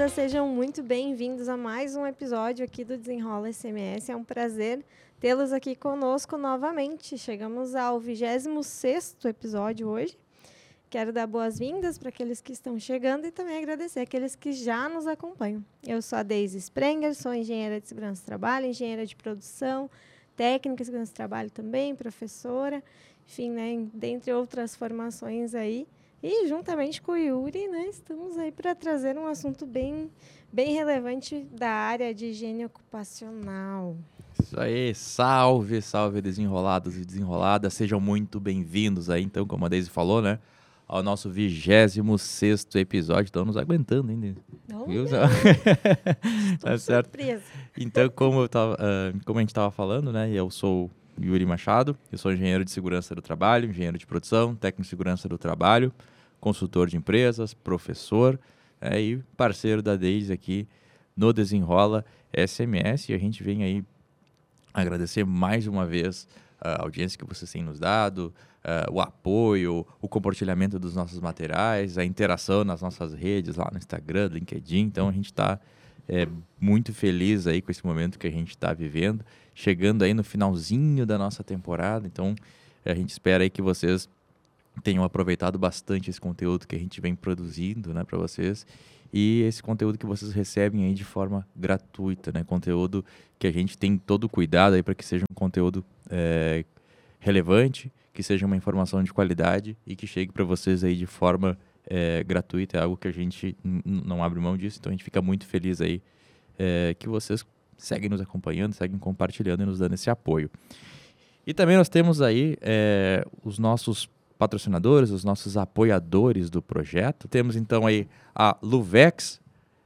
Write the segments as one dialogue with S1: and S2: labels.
S1: moçada, sejam muito bem-vindos a mais um episódio aqui do Desenrola SMS. É um prazer tê-los aqui conosco novamente. Chegamos ao 26 episódio hoje. Quero dar boas-vindas para aqueles que estão chegando e também agradecer aqueles que já nos acompanham. Eu sou a Deise Sprenger, sou engenheira de segurança do trabalho, engenheira de produção, técnica de segurança do trabalho também, professora, enfim, né, dentre outras formações aí. E juntamente com o Yuri, né, estamos aí para trazer um assunto bem, bem relevante da área de higiene ocupacional.
S2: Isso aí, salve, salve desenrolados e desenroladas, sejam muito bem-vindos aí, então, como a Deise falou, né, ao nosso 26 episódio. Estão nos aguentando ainda.
S1: Não,
S2: Viu? tá certo.
S1: Surpresa.
S2: Então, como, eu tava, ah, como a gente estava falando, né? Eu sou Yuri Machado, eu sou engenheiro de segurança do trabalho, engenheiro de produção, técnico de segurança do trabalho, consultor de empresas, professor né, e parceiro da Deise aqui no Desenrola SMS. E a gente vem aí agradecer mais uma vez a audiência que vocês têm nos dado, ah, o apoio, o compartilhamento dos nossos materiais, a interação nas nossas redes, lá no Instagram, LinkedIn. Então a gente está muito feliz aí com esse momento que a gente está vivendo, chegando aí no finalzinho da nossa temporada. Então a gente espera aí que vocês tenham aproveitado bastante esse conteúdo que a gente vem produzindo, né, para vocês. E esse conteúdo que vocês recebem aí de forma gratuita, né? Conteúdo que a gente tem todo o cuidado aí para que seja um conteúdo eh, relevante, que seja uma informação de qualidade e que chegue para vocês aí de forma eh, gratuita. É algo que a gente não abre mão disso, então a gente fica muito feliz aí eh, que vocês seguem nos acompanhando, seguem compartilhando e nos dando esse apoio. E também nós temos aí eh, os nossos patrocinadores, os nossos apoiadores do projeto. Temos então aí a Luvex,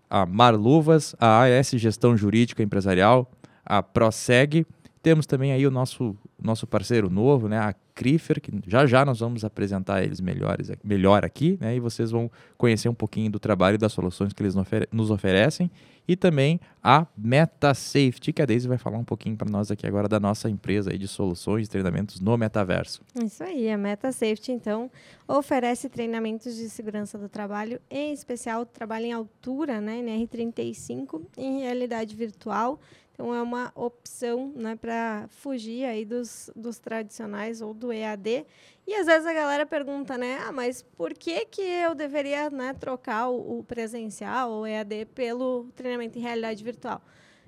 S2: a Marluvas, a AS Gestão Jurídica Empresarial, a Proseg. Temos também aí o nosso, nosso parceiro novo, né, a Crifer, que já já nós vamos apresentar eles melhores, melhor aqui, né, e vocês vão conhecer um pouquinho do trabalho e das soluções que eles nos oferecem. E também a MetaSafety, que a Daisy vai falar um pouquinho para nós aqui agora da nossa empresa de soluções e treinamentos no metaverso.
S1: Isso aí, a Meta Safety, então, oferece treinamentos de segurança do trabalho, em especial trabalho em altura, né, NR35, em realidade virtual. Então, é uma opção né, para fugir aí dos, dos tradicionais ou do EAD. E às vezes a galera pergunta, né, ah, mas por que, que eu deveria né, trocar o, o presencial ou EAD pelo treinamento em realidade virtual?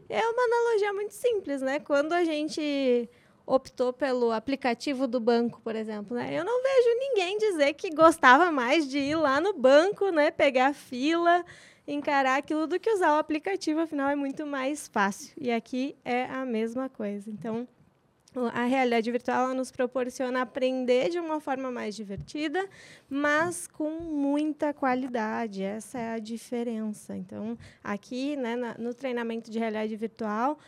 S1: É uma analogia muito simples, né? Quando a gente optou pelo aplicativo do banco, por exemplo, né? Eu não vejo ninguém dizer que gostava mais de ir lá no banco, né, pegar fila, encarar aquilo do que usar o aplicativo, afinal é muito mais fácil. E aqui é a mesma coisa. Então, a realidade virtual nos proporciona aprender de uma forma mais divertida, mas com muita qualidade. Essa é a diferença. Então, aqui, né, no treinamento de realidade virtual,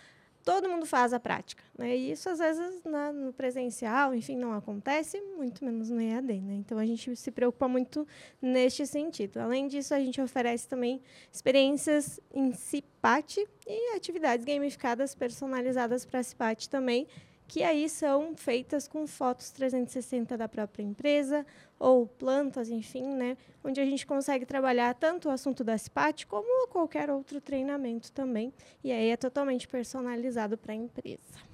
S1: todo mundo faz a prática. Né? E isso, às vezes, na- no presencial, enfim, não acontece, muito menos no EAD. Né? Então, a gente se preocupa muito neste sentido. Além disso, a gente oferece também experiências em CIPAT e atividades gamificadas personalizadas para CIPAT também, que aí são feitas com fotos 360 da própria empresa ou plantas, enfim, né, onde a gente consegue trabalhar tanto o assunto da SPAT como qualquer outro treinamento também, e aí é totalmente personalizado para a empresa.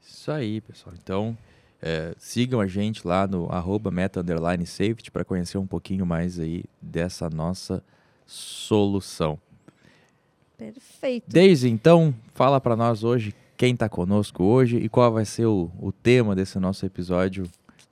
S2: Isso aí, pessoal. Então, é, sigam a gente lá no arroba meta underline safety para conhecer um pouquinho mais aí dessa nossa solução.
S1: Perfeito.
S2: Daisy, então, fala para nós hoje quem está conosco hoje e qual vai ser o, o tema desse nosso episódio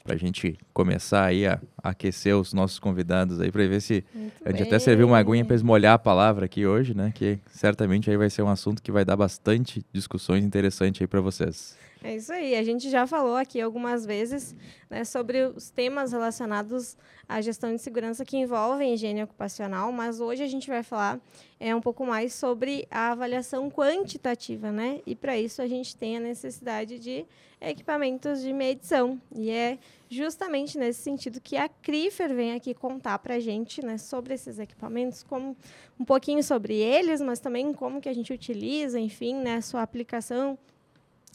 S2: para a gente começar aí a, aquecer os nossos convidados aí para ver se
S1: Muito
S2: a gente até serviu uma aguinha
S1: bem.
S2: para esmolhar a palavra aqui hoje, né? Que certamente aí vai ser um assunto que vai dar bastante discussões interessantes aí para vocês.
S1: É isso aí. A gente já falou aqui algumas vezes né, sobre os temas relacionados à gestão de segurança que envolvem higiene ocupacional, mas hoje a gente vai falar é, um pouco mais sobre a avaliação quantitativa, né? E para isso a gente tem a necessidade de equipamentos de medição. E é justamente nesse sentido que a Crifer vem aqui contar para a gente né, sobre esses equipamentos, como um pouquinho sobre eles, mas também como que a gente utiliza, enfim, né, sua aplicação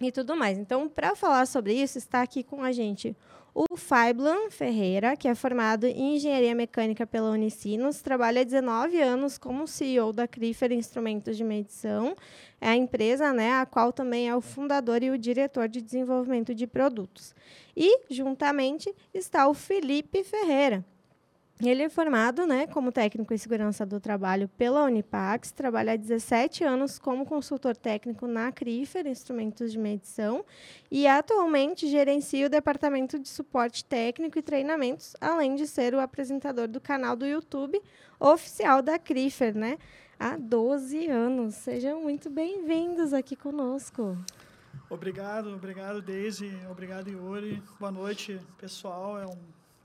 S1: e tudo mais. Então, para falar sobre isso, está aqui com a gente O Faiblan Ferreira, que é formado em Engenharia Mecânica pela Unicinos, trabalha há 19 anos como CEO da Crifer Instrumentos de Medição, é a empresa né, a qual também é o fundador e o diretor de desenvolvimento de produtos. E, juntamente, está o Felipe Ferreira, ele é formado né, como técnico em segurança do trabalho pela Unipax, trabalha há 17 anos como consultor técnico na CRIFER, instrumentos de medição, e atualmente gerencia o departamento de suporte técnico e treinamentos, além de ser o apresentador do canal do YouTube oficial da CRIFER, né? Há 12 anos. Sejam muito bem-vindos aqui conosco.
S3: Obrigado, obrigado, Deise. Obrigado, Yuri. Boa noite, pessoal. É um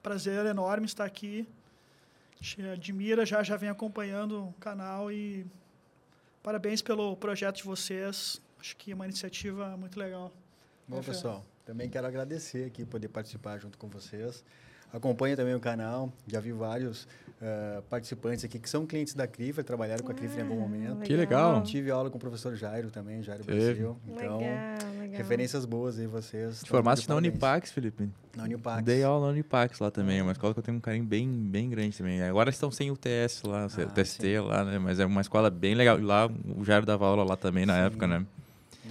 S3: prazer enorme estar aqui te admira, já, já vem acompanhando o canal e parabéns pelo projeto de vocês. Acho que é uma iniciativa muito legal.
S4: Bom, pessoal, também quero agradecer aqui poder participar junto com vocês. Acompanhe também o canal, já vi vários uh, participantes aqui que são clientes da CRIFA, trabalharam com a CRIFA em algum momento. Legal.
S2: Que legal.
S4: Tive aula com o professor Jairo também, Jairo Brasil. Então, legal, legal. referências boas aí vocês.
S2: Te formaste na Unipax, Felipe?
S4: Na Unipax.
S2: Dei aula na Unipax lá também, é uma escola que eu tenho um carinho bem, bem grande também. Agora estão sem o TS lá, ah, o TST sim. lá, né? Mas é uma escola bem legal. E lá o Jairo dava aula lá também na sim. época, né?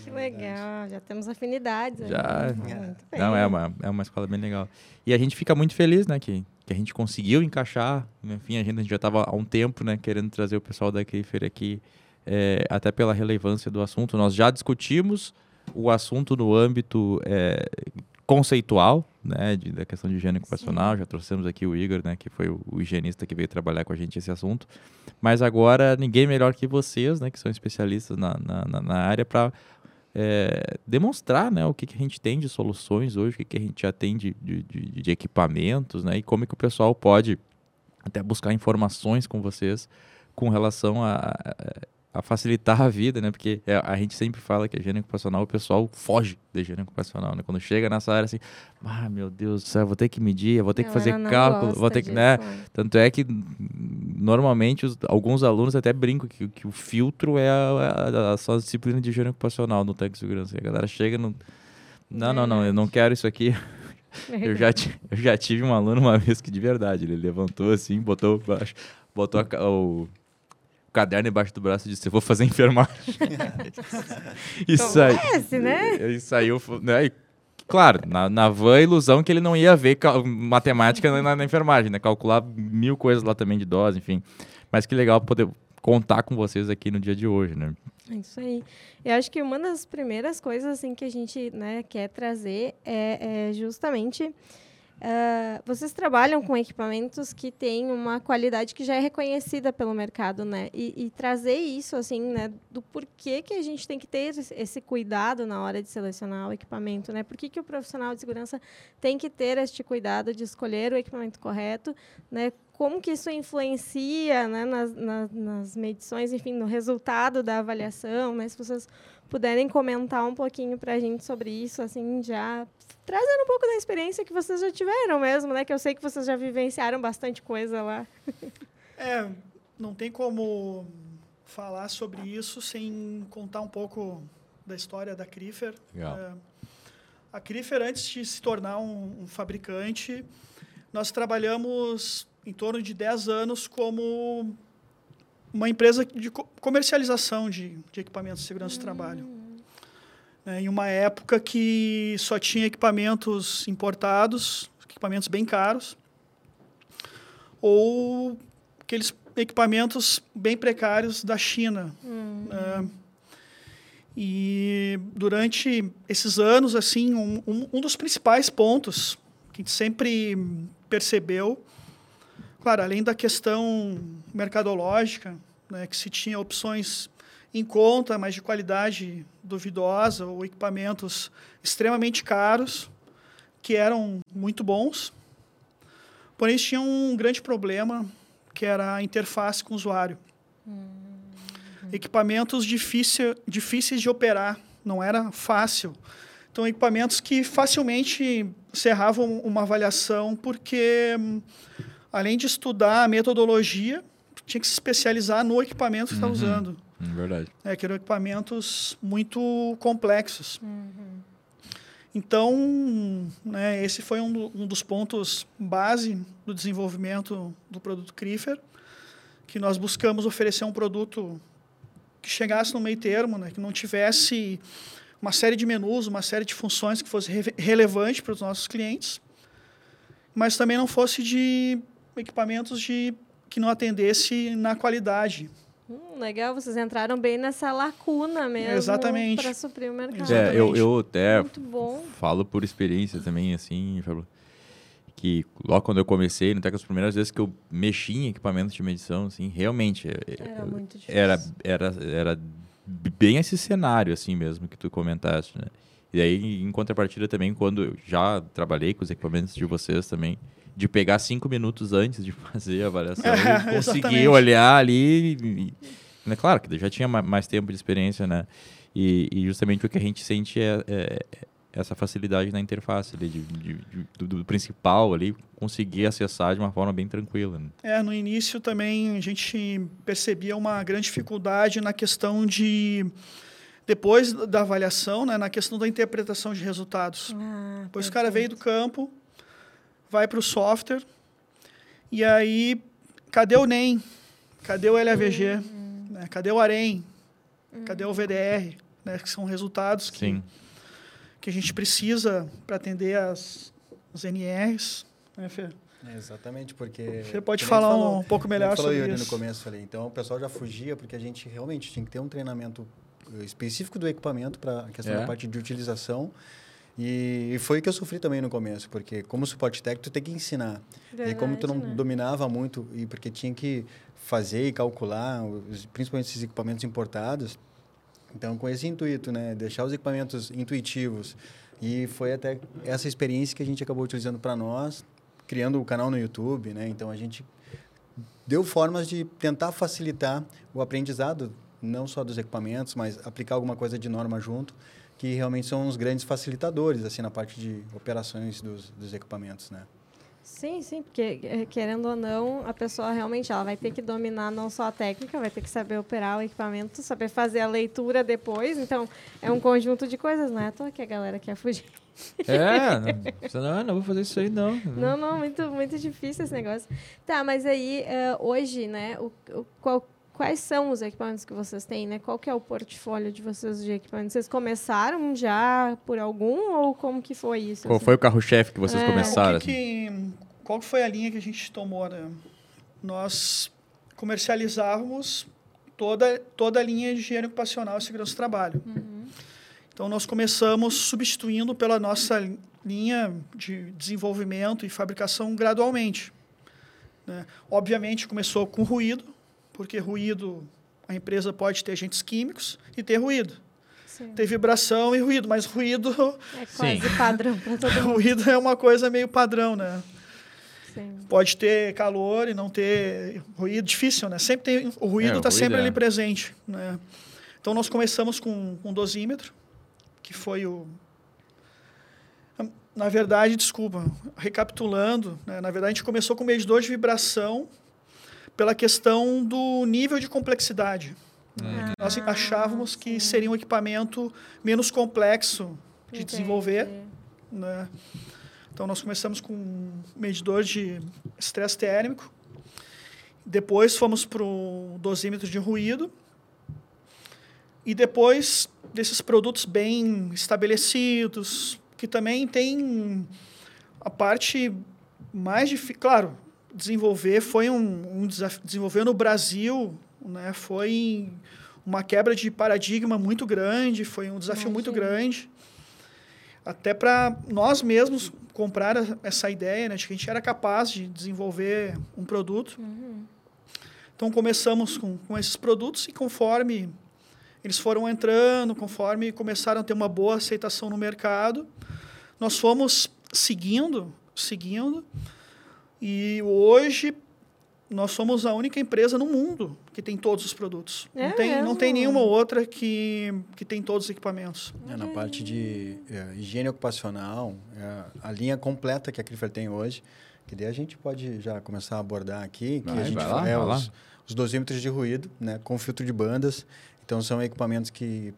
S1: Que legal, já temos afinidades.
S2: Já. Né? Não, é uma, é uma escola bem legal. E a gente fica muito feliz, né, que, que a gente conseguiu encaixar. Enfim, a gente, a gente já estava há um tempo, né, querendo trazer o pessoal da Keifer aqui, é, até pela relevância do assunto. Nós já discutimos o assunto no âmbito é, conceitual, né, de, da questão de higiene ocupacional. Já trouxemos aqui o Igor, né, que foi o, o, higienista que veio trabalhar com a gente esse assunto. Mas agora ninguém melhor que vocês, né, que são especialistas na, na, na área, para é, demonstrar né, o que, que a gente tem de soluções hoje, o que, que a gente já tem de, de, de, de equipamentos, né, e como é que o pessoal pode até buscar informações com vocês com relação a, a, a facilitar a vida, né? Porque é, a gente sempre fala que a higiene ocupacional, o pessoal foge da higiene ocupacional, né? Quando chega nessa área assim, ah, meu Deus do céu, vou ter que medir, vou ter que fazer cálculo, vou ter que, né? Tanto é que normalmente os, alguns alunos até brincam que, que o filtro é a, a, a só disciplina de higiene ocupacional no técnico de segurança. A galera chega no não, não, não, eu não quero isso aqui. eu, já eu já tive um aluno uma vez que de verdade, ele levantou assim, botou botou a, o caderno embaixo do braço e disse: Eu vou fazer enfermagem.
S1: isso aí. Conhece, né?
S2: Isso aí, né? E, claro, na, na van ilusão que ele não ia ver matemática na, na, enfermagem, né? Calcular mil coisas lá também de dose, enfim. Mas que legal poder contar com vocês aqui no dia de hoje, né?
S1: É isso aí. Eu acho que uma das primeiras coisas assim que a gente né, quer trazer é, é justamente Uh, vocês trabalham com equipamentos que têm uma qualidade que já é reconhecida pelo mercado, né? E, e, trazer isso, assim, né? Do porquê que a gente tem que ter esse cuidado na hora de selecionar o equipamento, né? Por que, que o profissional de segurança tem que ter este cuidado de escolher o equipamento correto, né? Como que isso influencia né, nas, nas, nas medições, enfim, no resultado da avaliação, né? Se vocês puderem comentar um pouquinho para a gente sobre isso, assim, já trazendo um pouco da experiência que vocês já tiveram mesmo, né? Que eu sei que vocês já vivenciaram bastante coisa lá.
S3: É, não tem como falar sobre isso sem contar um pouco da história da Crifer. É, a Crifer, antes de se tornar um, um fabricante, nós trabalhamos em torno de 10 anos como uma empresa de comercialização de, de equipamentos de segurança do trabalho. É, em uma época que só tinha equipamentos importados, equipamentos bem caros, ou aqueles equipamentos bem precários da China. É, e durante esses anos, assim, um, um, um dos principais pontos que a gente sempre percebeu Claro, além da questão mercadológica, né, que se tinha opções em conta, mas de qualidade duvidosa, ou equipamentos extremamente caros, que eram muito bons. Porém, tinha um grande problema, que era a interface com o usuário. Uhum. Equipamentos difícil, difíceis de operar, não era fácil. Então, equipamentos que facilmente cerravam uma avaliação, porque além de estudar a metodologia, tinha que se especializar no equipamento que está uhum. usando.
S2: Hum, verdade.
S3: É, que eram equipamentos muito complexos.
S1: Uhum.
S3: Então, né, esse foi um, um, dos pontos base do desenvolvimento do produto Crifer, que nós buscamos oferecer um produto que chegasse no meio termo, né, que não tivesse uma série de menus, uma série de funções que fosse re relevante para os nossos clientes, mas também não fosse de equipamentos de que não atendesse na qualidade.
S1: Hum, legal, vocês entraram bem nessa lacuna mesmo.
S3: Exatamente.
S1: Para suprir o mercado.
S2: É, eu, eu até falo por experiência também, assim, que logo quando eu comecei, até que as primeiras vezes que eu mexi em equipamentos de medição, assim, realmente é,
S1: é, era muito difícil.
S2: Era, era, era bem esse cenário, assim mesmo, que tu comentaste, né? E aí, em contrapartida também, quando eu já trabalhei com os equipamentos de vocês também, de pegar cinco minutos antes de fazer a avaliação é, e conseguir olhar ali. E, né, claro que já tinha mais tempo de experiência, né? E, e justamente o que a gente sente é, é essa facilidade na interface ali, de, de, de, do, do, principal ali, conseguir acessar de uma forma bem tranquila. Né?
S3: É, no início também a gente percebia uma grande dificuldade na questão de depois da avaliação, né, na questão da interpretação de resultados. Ah, pois o cara veio do campo, vai para o software, e aí, cadê o NEM? Cadê o LAVG? Uhum. Né? Cadê o AREM? Uhum. Cadê o VDR? Né? Que são resultados que, Sim. que a gente precisa para atender as, as NRs. Né, Fê?
S4: É, exatamente, porque...
S3: Você pode falar falou, um pouco melhor sobre
S4: Yuri,
S3: isso.
S4: no começo, falei. Então, o pessoal já fugia, porque a gente realmente tinha que ter um treinamento específico do equipamento para a questão é. da parte de utilização. E, foi o que eu sofri também no começo, porque como suporte técnico, tu tem que ensinar. Verdade, e como tu não né? dominava muito, e porque tinha que fazer e calcular, os, principalmente esses equipamentos importados, então com esse intuito, né, deixar os equipamentos intuitivos. E foi até essa experiência que a gente acabou utilizando para nós, criando o canal no YouTube, né? Então a gente deu formas de tentar facilitar o aprendizado não só dos equipamentos, mas aplicar alguma coisa de norma junto, que realmente são os grandes facilitadores assim na parte de operações dos, dos equipamentos, né?
S1: Sim, sim, porque eh, querendo ou não, a pessoa realmente ela vai ter que dominar não só a técnica, vai ter que saber operar o equipamento, saber fazer a leitura depois. Então, é um conjunto de coisas, não é à toa que a galera quer fugir.
S2: É, não, não, não vou fazer isso aí, não.
S1: Não, não, muito, muito difícil esse negócio. Tá, mas aí, uh, hoje, né, o, o, qual, quais são os equipamentos que vocês têm, né? Qual que é o portfólio de vocês de equipamentos? Vocês começaram já por algum ou como que foi isso?
S2: Qual
S1: assim?
S2: foi o carro-chefe que vocês é. começaram?
S3: Que que, qual que foi a linha que a gente tomou? Né? Nós comercializávamos toda, toda a linha de higiene ocupacional e segurança do trabalho. Uhum. Então, nós começamos substituindo pela nossa linha de desenvolvimento e fabricação gradualmente. Né? Obviamente, começou com ruído, porque ruído, a empresa pode ter agentes químicos e ter ruído. Sim. Ter vibração e ruído, mas ruído.
S1: É quase Sim. padrão para todo mundo.
S3: ruído é uma coisa meio padrão, né? Sim. Pode ter calor e não ter ruído, difícil, né? Sempre tem o ruído está é, sempre é. ali presente, né? Então nós começamos com um dosímetro, que foi o na verdade, desculpa, recapitulando, né? na verdade a gente começou com o medidor de vibração pela questão do nível de complexidade. Uhum. Nós achávamos que seria um equipamento menos complexo de Entendi. desenvolver. Né? Então, nós começamos com um medidor de estresse térmico. Depois, fomos para o dosímetro de ruído. E depois desses produtos bem estabelecidos, que também tem a parte mais difícil. Claro, desenvolver foi um, um desafio. Desenvolver no Brasil né, foi uma quebra de paradigma muito grande, foi um desafio Imagina. muito grande. Até para nós mesmos comprar essa ideia né, de que a gente era capaz de desenvolver um produto. Uhum. Então começamos com, com esses produtos e conforme eles foram entrando, conforme começaram a ter uma boa aceitação no mercado, nós fomos seguindo, seguindo e hoje nós somos a única empresa no mundo que tem todos os produtos. É não, tem, não tem nenhuma outra que, que tem todos os equipamentos.
S4: É, na parte de é, higiene ocupacional, é, a linha completa que a Crifer tem hoje, que daí a gente pode já começar a abordar aqui, que vai, a gente lá, é os, os dosímetros de ruído, né, com filtro de bandas. Então são equipamentos que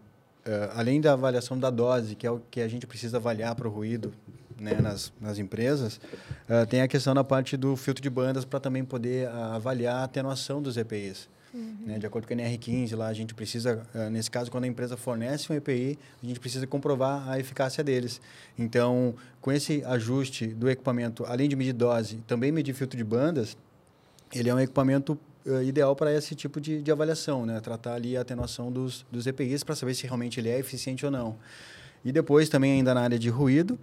S4: além da avaliação da dose, que é o que a gente precisa avaliar para o ruído né, nas, nas empresas, uh, tem a questão da parte do filtro de bandas para também poder uh, avaliar a atenuação dos EPIs. Uhum. Né, de acordo com a NR15, lá a gente precisa, uh, nesse caso, quando a empresa fornece um EPI, a gente precisa comprovar a eficácia deles. Então, com esse ajuste do equipamento, além de medir dose, também medir filtro de bandas, ele é um equipamento ideal para esse tipo de, de avaliação, né? tratar ali a atenuação dos, dos EPIs para saber se realmente ele é eficiente ou não. E depois também ainda na área de ruído,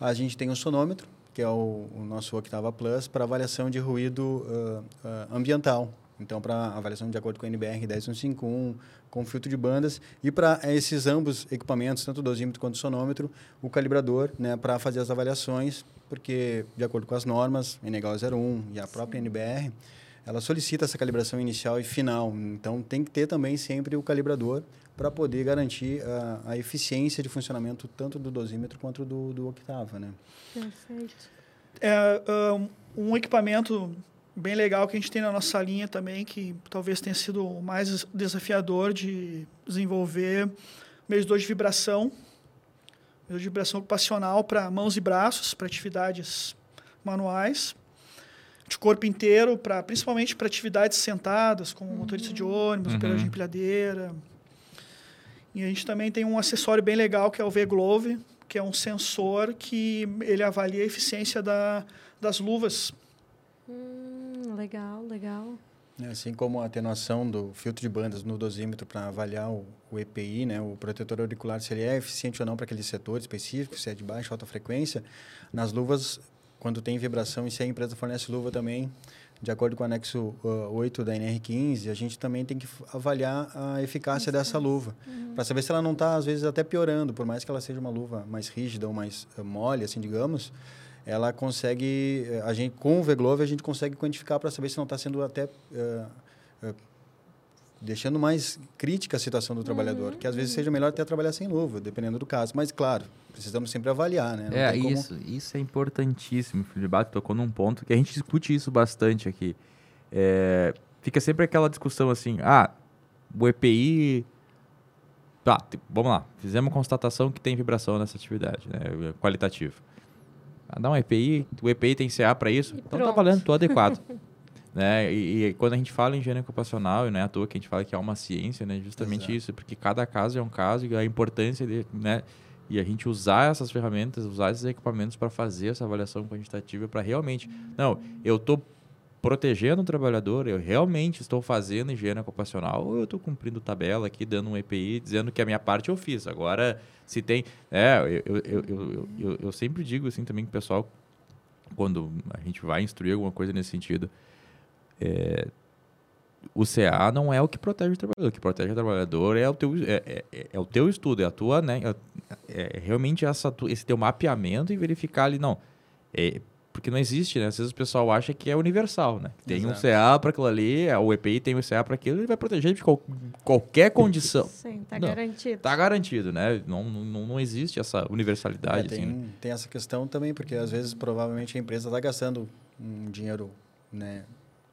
S4: a gente tem um sonômetro, que é o, o nosso Octava Plus, para avaliação de ruído uh, uh, ambiental. Então, para avaliação de acordo com a NBR 10151, com filtro de bandas. E para esses ambos equipamentos, tanto o dosímetro quanto o sonômetro, o calibrador, né, para fazer as avaliações, porque, de acordo com as normas, NEGAL 01 e a própria NBR, ela solicita essa calibração inicial e final. Então, tem que ter também sempre o calibrador para poder garantir a, a, eficiência de funcionamento tanto do dosímetro quanto do, do Octava, né?
S3: Perfeito. É, um equipamento bem legal que a gente tem na nossa linha também, que talvez tenha sido o mais desafiador de desenvolver, medidor de vibração, medidor de vibração ocupacional para mãos e braços, para atividades manuais, de corpo inteiro, para principalmente para atividades sentadas, como uhum. motorista de ônibus, uhum. operador de empilhadeira, e a gente também tem um acessório bem legal que é o V-Glove, que é um sensor que ele avalia a eficiência da, das luvas.
S1: Hum, legal, legal.
S4: É, assim como a atenuação do filtro de bandas no dosímetro para avaliar o, o, EPI, né, o protetor auricular, se ele é eficiente ou não para aquele setor específico, se é de baixa ou alta frequência, nas luvas, quando tem vibração e se a empresa fornece luva também, de acordo com o anexo uh, 8 da NR15, a gente também tem que avaliar a eficácia dessa luva, uhum. para saber se ela não está, às vezes, até piorando, por mais que ela seja uma luva mais rígida ou mais uh, mole, assim, digamos, ela consegue, a gente, com o V-Glove, a gente consegue quantificar para saber se não está sendo até... Uh, deixando mais crítica a situação do trabalhador, uhum. que às vezes seja melhor até trabalhar sem luva, dependendo do caso. Mas, claro, precisamos sempre avaliar, né?
S2: Não é, isso, como... isso é importantíssimo, Filipe. Tocou num ponto que a gente discute isso bastante aqui. É, fica sempre aquela discussão assim, ah, o EPI... Tá, vamos lá. Fizemos constatação que tem vibração nessa atividade, né? Qualitativo. Ah, dá um EPI, o EPI tem CA para isso, e então tá pronto. tá valendo, tô adequado. né? E, e, quando a gente fala em engenharia ocupacional, não é à toa que a gente fala que é uma ciência, né? Justamente Exato. isso, porque cada caso é um caso e a importância de, né? E a gente usar essas ferramentas, usar esses equipamentos para fazer essa avaliação quantitativa para realmente, não, eu estou protegendo o trabalhador, eu realmente estou fazendo higiene ocupacional ou eu estou cumprindo tabela aqui, dando um EPI, dizendo que a minha parte eu fiz. Agora, se tem... É, eu, eu, eu, eu, eu sempre digo assim também que o pessoal, quando a gente vai instruir alguma coisa nesse sentido, é, o CA não é o que protege o trabalhador. O que protege o trabalhador é o teu, é, é, é o teu estudo, é a tua, né? É, é realmente essa, esse teu mapeamento e verificar ali, não. É, porque não existe, né? Às vezes o pessoal acha que é universal, né? Tem Exato. um CA para aquilo ali, o EPI tem um CA para aquilo, ele vai proteger de qual, qualquer condição.
S1: Sim, tá não, garantido.
S2: Tá garantido, né? Não, não, não existe essa universalidade.
S4: É, tem,
S2: assim, né?
S4: tem essa questão também, porque às vezes provavelmente a empresa está gastando um dinheiro né,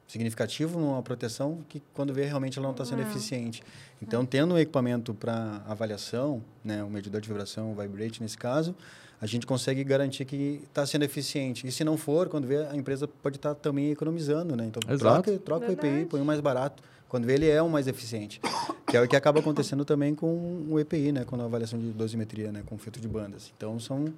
S4: significativo numa proteção que quando vê realmente ela não está sendo ah. eficiente. Então, tendo um equipamento para avaliação, né, um medidor de vibração, o vibrate nesse caso, a gente consegue garantir que está sendo eficiente. E se não for, quando vê, a empresa pode estar tá também economizando, né? Então, Exato. troca, troca o EPI, põe o mais barato. Quando vê, ele é o mais eficiente. Que é o que acaba acontecendo também com o EPI, né? Com a avaliação de dosimetria, né? Com filtro de bandas. Então, são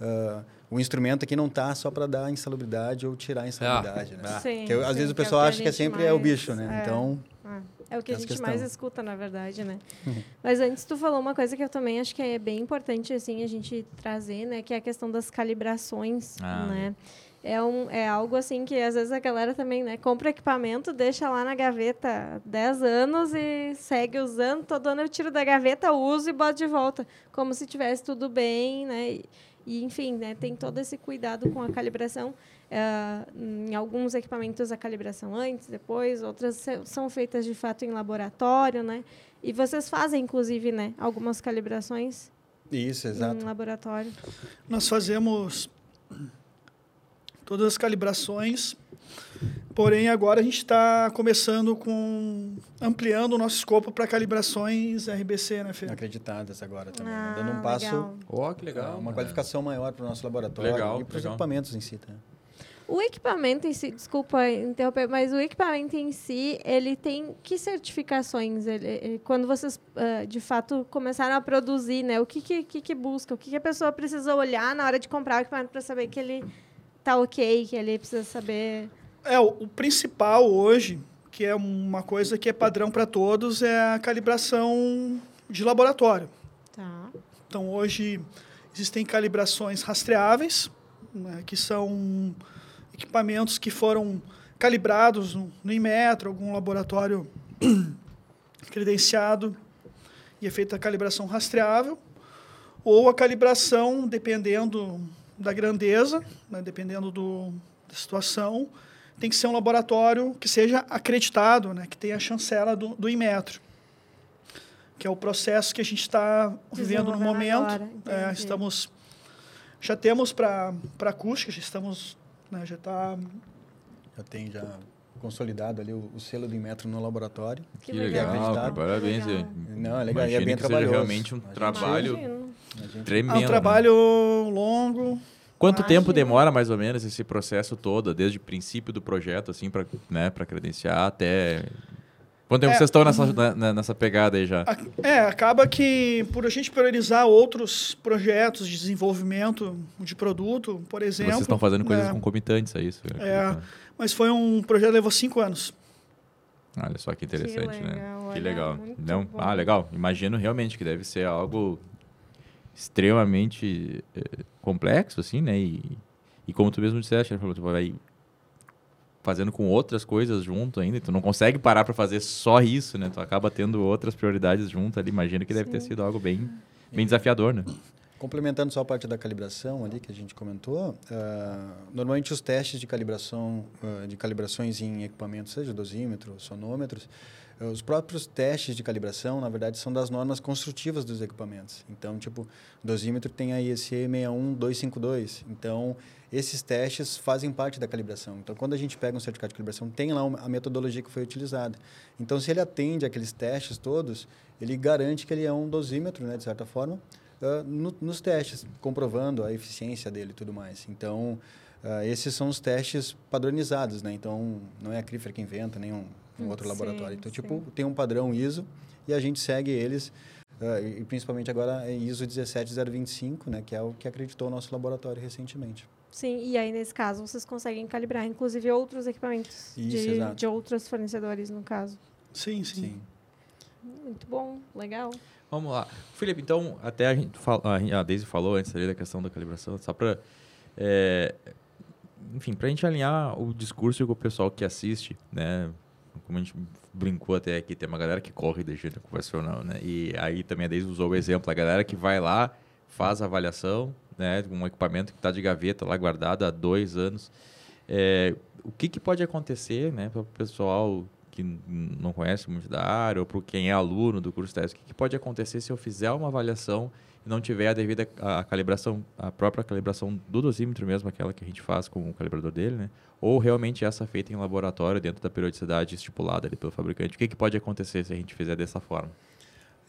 S4: Uh, o instrumento aqui não está só para dar insalubridade ou tirar a insalubridade, ah, né? Sim, que, sim, às vezes o pessoal é o acha que é sempre mais, é o bicho, né?
S1: É,
S4: então
S1: é, é o que a gente questão. mais escuta, na verdade, né? Mas antes tu falou uma coisa que eu também acho que é bem importante assim a gente trazer, né? Que é a questão das calibrações, ah, né? É, um, é algo assim que às vezes a galera também né, compra equipamento, deixa lá na gaveta 10 anos e segue usando. Todo ano eu tiro da gaveta, uso e boto de volta. Como se tivesse tudo bem, né? E, e, enfim, né, tem todo esse cuidado com a calibração. É, em alguns equipamentos, a calibração antes, depois, outras são feitas de fato em laboratório, né? E vocês fazem, inclusive, né, algumas calibrações
S4: Isso, exato.
S1: em laboratório.
S3: Nós fazemos todas as calibrações Porém, agora a gente está começando com ampliando o nosso escopo para calibrações RBC, né, Fê?
S4: Acreditadas agora também. né?
S1: Ah,
S4: Dando um passo,
S1: legal.
S2: Ó, que legal.
S4: uma
S2: cara.
S4: qualificação maior para o nosso laboratório
S2: Legal,
S4: e para os equipamentos em si. Tá?
S1: O equipamento em si, desculpa interromper, mas o equipamento em si, ele tem que certificações? Ele, ele- quando vocês, ah, de fato, começaram a produzir, né? O que, que, que, que busca? O que, que a pessoa precisa olhar na hora de comprar o equipamento para saber que ele tá ok, que ele precisa saber...
S3: É, o, o principal hoje, que é uma coisa que é padrão para todos, é a calibração de laboratório.
S1: Tá.
S3: Então, hoje existem calibrações rastreáveis, né, que são equipamentos que foram calibrados no, no Inmetro, algum laboratório credenciado, e é feita a calibração rastreável, ou a calibração, dependendo da grandeza, né, dependendo do, da situação, tem que ser um laboratório que seja acreditado, né, que tenha a chancela do, do Inmetro, que é o processo que a gente está vivendo no momento.
S1: agora,
S3: É, estamos já temos para para acústica, já estamos né, já está
S4: Já tem já consolidado ali o, o selo do Inmetro no laboratório.
S2: Que,
S1: Que
S2: legal, parabéns.
S1: Legal.
S4: Não, é legal, e é bem
S2: que seja
S4: trabalhoso.
S2: realmente um trabalho
S1: Imagino.
S2: Tremendo.
S3: é um
S2: né?
S3: trabalho longo.
S2: Quanto
S1: Imagino.
S2: tempo demora mais ou menos esse processo todo, desde o princípio do projeto, assim, para né, pra credenciar até. Quanto tempo
S3: É.
S2: vocês estão nessa, na- na- nessa pegada aí já?
S3: É, acaba que por a gente priorizar outros projetos de desenvolvimento de produto, por exemplo.
S2: Vocês estão fazendo coisas
S3: né,
S2: concomitantes a isso?
S3: É. Mas foi um projeto que levou cinco anos.
S2: Olha só que interessante, né?
S1: legal,
S2: Que
S1: olha,
S2: legal. Não,
S1: bom.
S2: ah, legal. Imagino realmente que deve ser algo extremamente eh, complexo, assim, né? E, e como tu mesmo disseste, né, falou, tu vai fazendo com outras coisas junto ainda, tu não consegue parar para fazer só isso, né? Tu acaba tendo outras prioridades junto ali. Imagino que deve ter
S1: Sim.
S2: sido algo bem, bem desafiador, né?
S4: Complementando só a parte da calibração ali que a gente comentou, ah, normalmente os testes de calibração, ah, de calibrações em equipamentos, seja dosímetro, sonômetros, os próprios testes de calibração, na verdade, são das normas construtivas dos equipamentos. Então, tipo, o dosímetro tem a IEC 61252. Então, esses testes fazem parte da calibração. Então, quando a gente pega um certificado de calibração, tem lá a metodologia que foi utilizada. Então, se ele atende aqueles testes todos, ele garante que ele é um dosímetro, né, de certa forma, ah, no- nos testes, comprovando a eficiência dele e tudo mais. Então, ah, esses são os testes padronizados, né? Então, não é a CRIFER que inventa, nem um, outro
S1: Sim,
S4: laboratório. Então,
S1: sim.
S4: tipo, tem um padrão ISO e a gente segue eles, ah, e principalmente agora é ISO 17025, né? Que é o que acreditou o nosso laboratório recentemente.
S1: Sim, e aí nesse caso vocês conseguem calibrar, inclusive outros equipamentos
S4: Isso,
S1: de, de outros fornecedores, no caso.
S3: Sim, sim.
S1: Muito bom, legal.
S2: Vamos lá. Felipe, então, até a gente fala, a Daisy falou antes ali da questão da calibração, só para. enfim, para a gente alinhar o discurso com o pessoal que assiste, né? Como a gente brincou até aqui, tem uma galera que corre de jeito convencional, né? E aí também a Daisy usou o exemplo, a galera que vai lá, faz a avaliação, né? de Um equipamento que está de gaveta lá guardado há dois anos. É, o que, que pode acontecer, né, para o pessoal que não conhece muito da área ou para quem é aluno do curso teste, o que, que pode acontecer se eu fizer uma avaliação não tiver a devida a, a calibração, a própria calibração do dosímetro mesmo, aquela que a gente faz com o calibrador dele, né? Ou realmente essa feita em laboratório dentro da periodicidade estipulada ali pelo fabricante. O que, que pode acontecer se a gente fizer dessa forma?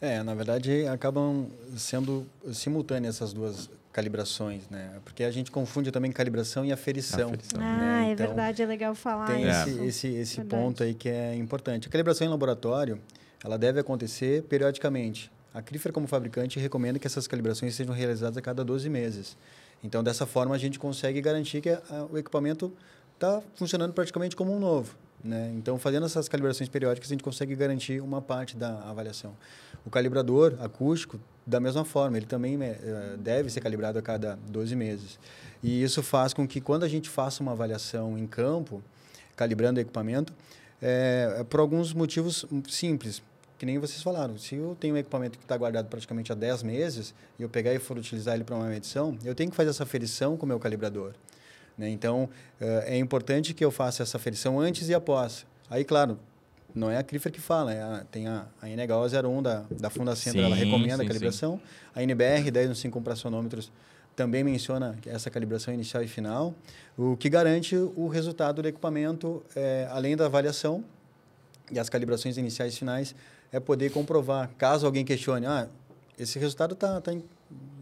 S4: É, na verdade, acabam sendo simultâneas essas duas calibrações, né? Porque a gente confunde também calibração e aferição.
S2: Aferição.
S1: Ah,
S4: né?
S1: é
S4: Então,
S1: verdade, é legal falar
S4: Tem
S1: isso.
S4: esse, esse, esse
S1: Verdade.
S4: ponto aí que é importante. A calibração em laboratório, ela deve acontecer periodicamente. A CRIFER, como fabricante, recomenda que essas calibrações sejam realizadas a cada 12 meses. Então, dessa forma, a gente consegue garantir que a- o equipamento está funcionando praticamente como um novo. Né? Então, fazendo essas calibrações periódicas, a gente consegue garantir uma parte da avaliação. O calibrador acústico, da mesma forma, ele também eh, deve ser calibrado a cada 12 meses. E isso faz com que, quando a gente faça uma avaliação em campo, calibrando o equipamento, é por alguns motivos simples, que nem vocês falaram. Se eu tenho um equipamento que está guardado praticamente há 10 meses e eu pegar e for utilizar ele para uma medição, eu tenho que fazer essa aferição com o meu calibrador. Né? Então, eh, é importante que eu faça essa aferição antes e após. Aí, claro, não é a CRIFER que fala, é a- tem a, a NHO 01 da, da Fundacentro, ela
S2: Sim,
S4: recomenda
S2: sim,
S4: a calibração. A NBR 1015 com pracionômetros também menciona essa calibração inicial e final, o que garante o resultado do equipamento, é, além da avaliação e as calibrações iniciais e finais, é poder comprovar, caso alguém questione, ah, esse resultado está tá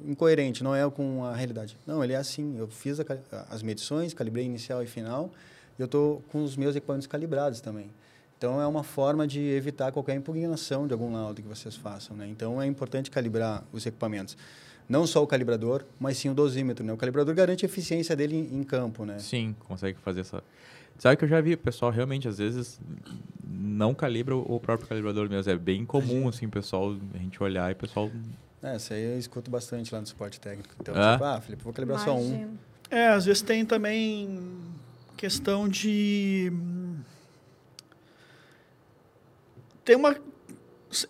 S4: incoerente, não é com a realidade. Não, ele é assim, eu fiz a, as medições, calibrei inicial e final, e eu estou com os meus equipamentos calibrados também. Então, é uma forma de evitar qualquer impugnação de algum laudo que vocês façam. Né? Então, é importante calibrar os equipamentos não só o calibrador, mas sim o dosímetro. Né? O calibrador garante a eficiência dele em, em campo. Né?
S2: Sim, consegue fazer essa. Sabe que eu já vi, o pessoal realmente às vezes não calibra o próprio calibrador mesmo. É bem comum, assim, pessoal, a gente olhar e o pessoal.
S4: É, isso aí eu escuto bastante lá no suporte técnico. Então, é? tipo, ah, Felipe, vou calibrar Imagina. só um.
S3: É, às vezes tem também questão de. Tem uma.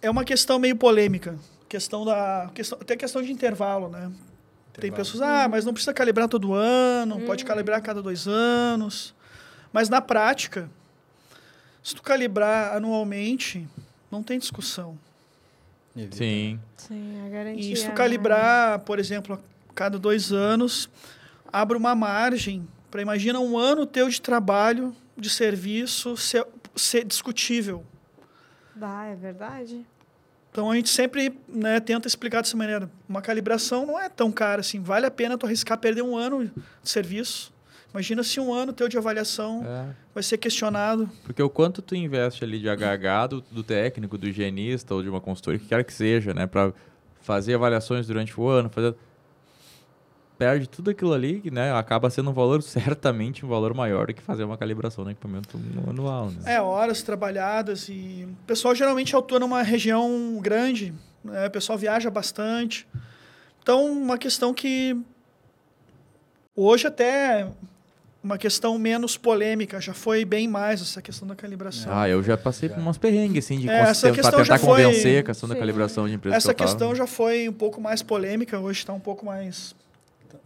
S3: É uma questão meio polêmica questão da questão, até questão de intervalo, né? Intervalo. Tem pessoas, ah, mas não precisa calibrar todo ano, hum. pode calibrar a cada dois anos. Mas na prática, se tu calibrar anualmente, não tem discussão.
S2: Sim.
S1: Sim, a garantia.
S3: E se tu calibrar, por exemplo, a cada dois anos, abre uma margem para imagina um ano teu de trabalho, de serviço ser, ser discutível.
S1: Bah, é verdade.
S3: Então a gente sempre né, tenta explicar dessa maneira. Uma calibração não é tão cara assim. Vale a pena tu arriscar perder um ano de serviço. Imagina se um ano teu de avaliação é. vai ser questionado.
S2: Porque o quanto tu investe ali de HH do, do técnico, do higienista ou de uma consultoria, que quer que seja, né? Para fazer avaliações durante o ano, fazer perde tudo aquilo ali, né? Acaba sendo um valor, certamente, um valor maior do que fazer uma calibração no equipamento anual. Né?
S3: É, horas trabalhadas e... O pessoal geralmente atua numa região grande, né? o pessoal viaja bastante. Então, uma questão que hoje até uma questão menos polêmica, já foi bem mais essa questão da calibração.
S2: Ah, eu já passei por umas perrengues, assim, de é, para tentar foi... convencer a questão Sim. da calibração de empresa.
S3: Essa que questão já foi um pouco mais polêmica, hoje está um pouco mais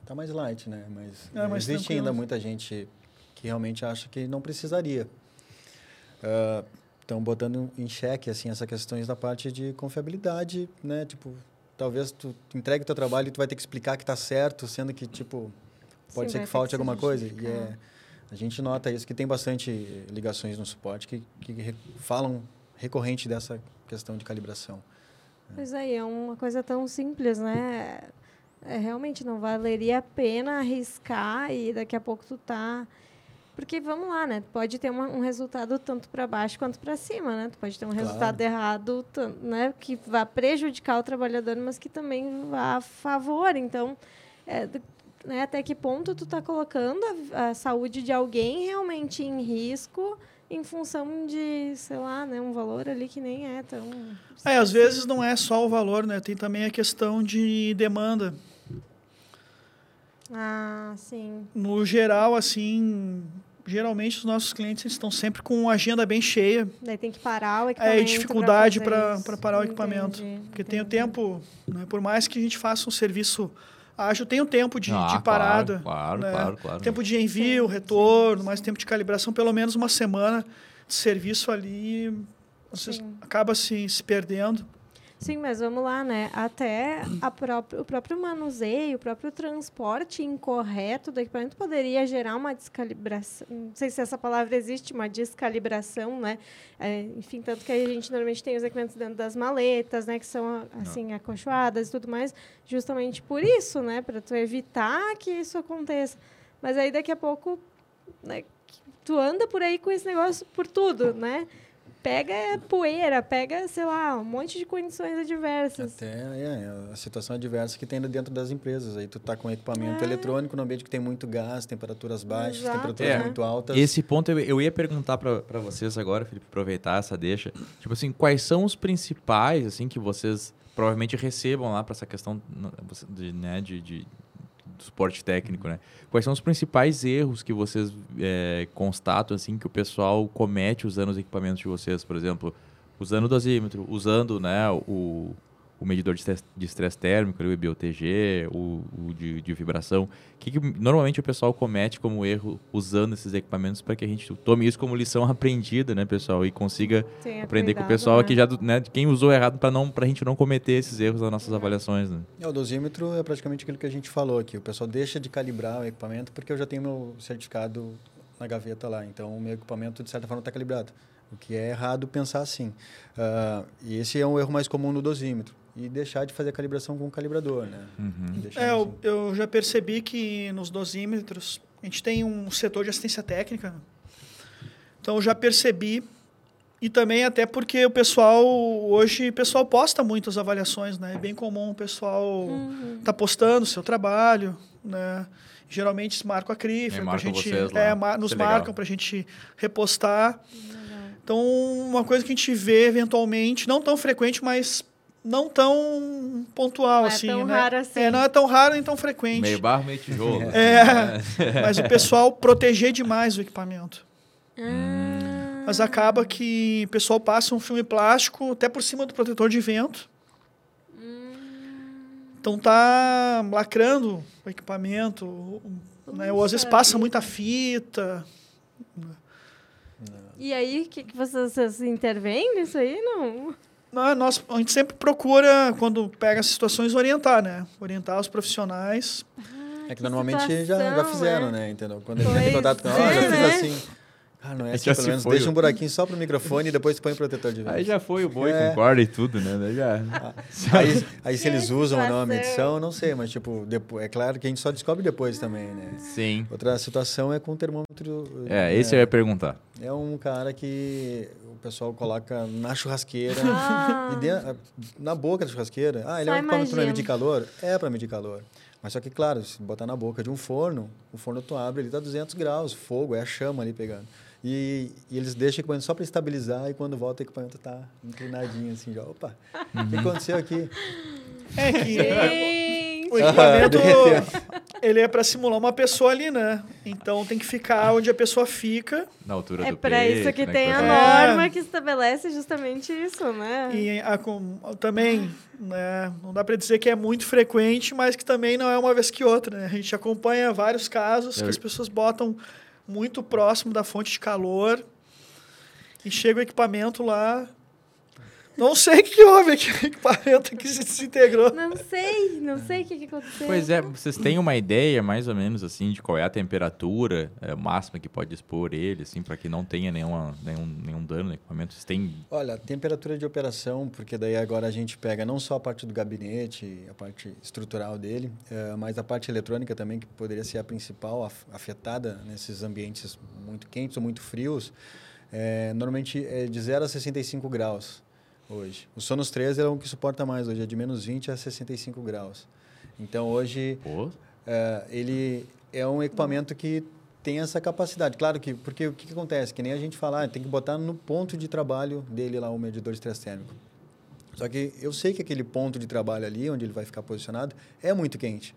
S4: Tá mais light, né? Mas é, existe tranquilo. ainda muita gente que realmente acha que não precisaria. Estão uh, botando em xeque assim essas questões da parte de confiabilidade, né? Tipo, talvez tu entregue o teu trabalho e tu vai ter que explicar que está certo, sendo que tipo pode Sim, ser que falte alguma coisa. E é, a gente nota isso que tem bastante ligações no suporte que, que falam recorrente dessa questão de calibração.
S1: Pois aí, é uma coisa tão simples, né? É, realmente não valeria a pena arriscar e daqui a pouco tu tá porque vamos lá, né? Pode ter uma, um resultado tanto para baixo quanto para cima, né? Tu pode ter um claro. resultado errado, né? Que vá prejudicar o trabalhador, mas que também vá a favor. Então, é, né? até que ponto tu está colocando a, a, saúde de alguém realmente em risco em função de, sei lá, né? Um valor ali que nem é tão...
S3: É, às vezes não é só o valor, né? Tem também a questão de demanda.
S1: Ah, sim.
S3: No geral, assim, geralmente os nossos clientes estão sempre com a agenda bem cheia.
S1: Daí tem que parar o equipamento.
S3: É dificuldade para parar o equipamento. Entendi, Porque entendi. tem o tempo, né, por mais que a gente faça um serviço ágil, tem o tempo de, ah, de parada.
S2: Claro, né? claro, claro.
S3: Tempo de envio, sim, retorno, sim, mais tempo de calibração, pelo menos uma semana de serviço ali. Você acaba se, se perdendo.
S1: Sim, mas vamos lá, né? Até a próprio, o próprio manuseio, o próprio transporte incorreto do equipamento poderia gerar uma descalibração. Não sei se essa palavra existe, uma descalibração, né? É, enfim, tanto que a gente normalmente tem os equipamentos dentro das maletas, né? Que são assim acolchoadas e tudo mais, justamente por isso, né? Para tu evitar que isso aconteça. Mas aí daqui a pouco, né? Tu anda por aí com esse negócio por tudo, né? Pega poeira, pega, sei lá, um monte de condições adversas.
S4: Até é, a situação adversa que tem dentro das empresas. Aí tu tá com equipamento é. eletrônico no ambiente que tem muito gás, temperaturas baixas, Exato. temperaturas é. muito altas.
S2: Esse ponto eu, eu ia perguntar para vocês agora, Felipe, aproveitar essa deixa. Tipo assim, quais são os principais, assim, que vocês provavelmente recebam lá para essa questão de, né, de, de do suporte técnico, né? Quais são os principais erros que vocês é, constatam, assim, que o pessoal comete usando os equipamentos de vocês, por exemplo, usando o dosímetro, usando, né, o, o medidor de estresse térmico, o IBOTG, o, o de, de, vibração. O que, que, normalmente o pessoal comete como erro usando esses equipamentos para que a gente tome isso como lição aprendida, né, pessoal? E consiga Sim, aprender cuidado, com o pessoal né? aqui já, né, quem usou errado para não, a gente não cometer esses erros nas nossas avaliações. Né?
S4: É, o dosímetro é praticamente aquilo que a gente falou aqui. O pessoal deixa de calibrar o equipamento porque eu já tenho meu certificado na gaveta lá. Então, o meu equipamento, de certa forma, está calibrado. O que é errado pensar assim. Uh, e esse é um erro mais comum no dosímetro e deixar de fazer a calibração com o calibrador, né?
S3: Uhum. É, eu, eu, já percebi que nos dosímetros a gente tem um setor de assistência técnica. Então eu já percebi e também até porque o pessoal hoje o pessoal posta muitas avaliações, né? É bem comum o pessoal uhum. tá postando o seu trabalho, né? Geralmente marcam a CRIF,
S2: a
S3: gente
S2: é,
S3: nos marcam para a gente repostar. Então, uma coisa que a gente vê eventualmente, não tão frequente, mas não tão pontual
S1: não
S3: assim.
S1: Não é tão
S3: né?
S1: raro assim.
S3: É, não é tão raro nem tão frequente.
S2: Meio barro, meio tijolo.
S3: é, assim, mas o pessoal proteger demais o equipamento.
S1: Ah.
S3: Mas acaba que o pessoal passa um filme plástico até por cima do protetor de vento.
S1: Hum.
S3: Então tá lacrando o equipamento, né? ou às vezes passa muita fita.
S1: E aí, que, que vocês, vocês intervêm nisso aí? Não?
S3: Não, nós, a gente sempre procura, quando pega as situações, orientar, né? Orientar os profissionais.
S1: Ah,
S4: é que,
S1: que
S4: normalmente
S1: situação,
S4: já, já fizeram,
S1: é?
S4: né? Entendeu? Quando ele tem contato com ela,
S1: é,
S4: já fiz
S1: né?
S4: assim. Ah, não é assim, pelo menos
S2: foi,
S4: deixa um buraquinho só pro microfone e depois põe o protetor de vento.
S2: Aí já foi o boi
S4: É.
S2: com corda e tudo, né? Daí já...
S4: Ah, Aí, aí se eles usam ou não a medição, eu não sei, mas tipo, depois, é claro que a gente só descobre depois também, né?
S2: Sim.
S4: Outra situação é com o termômetro.
S2: É, esse eu ia perguntar.
S4: É um cara que o pessoal coloca na churrasqueira,
S1: Ah.
S4: e dentro- na boca da churrasqueira. Ah, ele
S1: Só
S4: é um equipamento para medir calor? É para medir calor. Mas só que, claro, se botar na boca de um forno, o forno tu abre, ele tá 200 graus, fogo, é a chama ali pegando. E, e eles deixam o equipamento só para estabilizar e quando volta o equipamento tá inclinadinho assim, já. Opa, o que aconteceu aqui?
S3: É que
S1: Gente!
S3: o equipamento
S4: derreteu.
S3: ele é para simular uma pessoa ali, né? Então tem que ficar onde a pessoa fica.
S2: Na altura
S1: É
S2: do
S1: para
S2: peito,
S1: isso que
S2: né,
S1: tem a
S3: É.
S1: norma que estabelece justamente isso, né?
S3: E a, com- também, né, não dá para dizer que é muito frequente, mas que também não é uma vez que outra. Né? A gente acompanha vários casos
S2: Eu-
S3: que as pessoas botam muito próximo da fonte de calor e chega o equipamento lá. Não sei o que houve aqui, o equipamento que se desintegrou.
S1: Não sei, não sei o que, que aconteceu.
S2: Pois é, vocês têm uma ideia mais ou menos assim de qual é a temperatura é, máxima que pode expor ele, assim, para que não tenha nenhuma, nenhum, nenhum dano no equipamento? Vocês têm.
S4: Olha, a temperatura de operação, porque daí agora a gente pega não só a parte do gabinete, a parte estrutural dele, eh, mas a parte eletrônica também, que poderia ser a principal af- afetada nesses ambientes muito quentes ou muito frios, eh, normalmente é de 0 a 65 graus hoje. O Sonos 3 é o que suporta mais hoje, é de menos 20 a 65 graus. Então hoje é, ele é um equipamento que tem essa capacidade. Claro que, porque o que, que acontece? Que nem a gente fala, ah, tem que botar no ponto de trabalho dele lá o medidor de estresse térmico. Só que eu sei que aquele ponto de trabalho ali, onde ele vai ficar posicionado, é muito quente.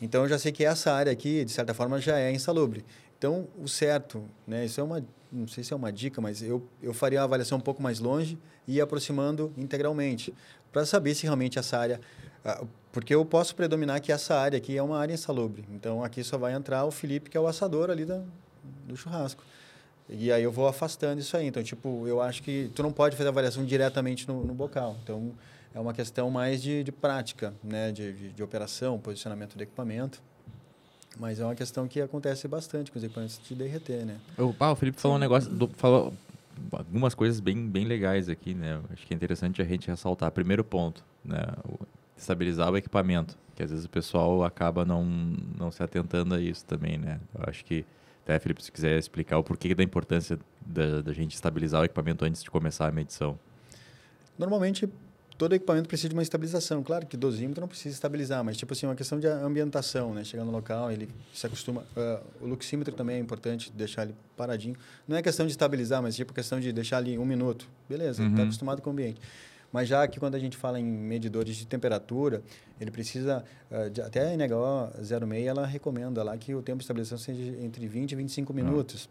S4: Então eu já sei que essa área aqui, de certa forma, já é insalubre. Então o certo, né? Isso é uma, não sei se é uma dica, mas eu, eu faria uma avaliação um pouco mais longe e aproximando integralmente para saber se realmente essa área ah, porque eu posso predominar que essa área aqui é uma área insalubre. Então, aqui só vai entrar o Felipe, que é o assador ali da, do churrasco. E aí eu vou afastando isso aí. Então, tipo, eu acho que tu não pode fazer avaliação diretamente no, no bocal. Então, é uma questão mais de, de prática, né? De, de, de operação, posicionamento do equipamento. Mas é uma questão que acontece bastante com os equipamentos de derreter, né?
S2: o, ah, o Felipe falou um negócio, do- falou algumas coisas bem, bem legais aqui, né? Acho que é interessante a gente ressaltar. Primeiro ponto, né? Estabilizar o equipamento, que às vezes o pessoal acaba não, não se atentando a isso também, né? Eu acho que até, Felipe, se quiser explicar o porquê da importância da, da gente estabilizar o equipamento antes de começar a medição.
S4: Normalmente, todo equipamento precisa de uma estabilização. Claro que dosímetro não precisa estabilizar, mas tipo assim, uma questão de ambientação, né? Chegar no local, ele se acostuma. ah, o luxímetro também é importante deixar ele paradinho. Não é questão de estabilizar, mas tipo questão de deixar ali um minuto. Beleza, ele está
S2: Uhum.
S4: acostumado com o ambiente. Mas já que quando a gente fala em medidores de temperatura, ele precisa, ah, de- até a NHO 06, ela recomenda lá que o tempo de estabilização seja entre 20 e 25 minutos,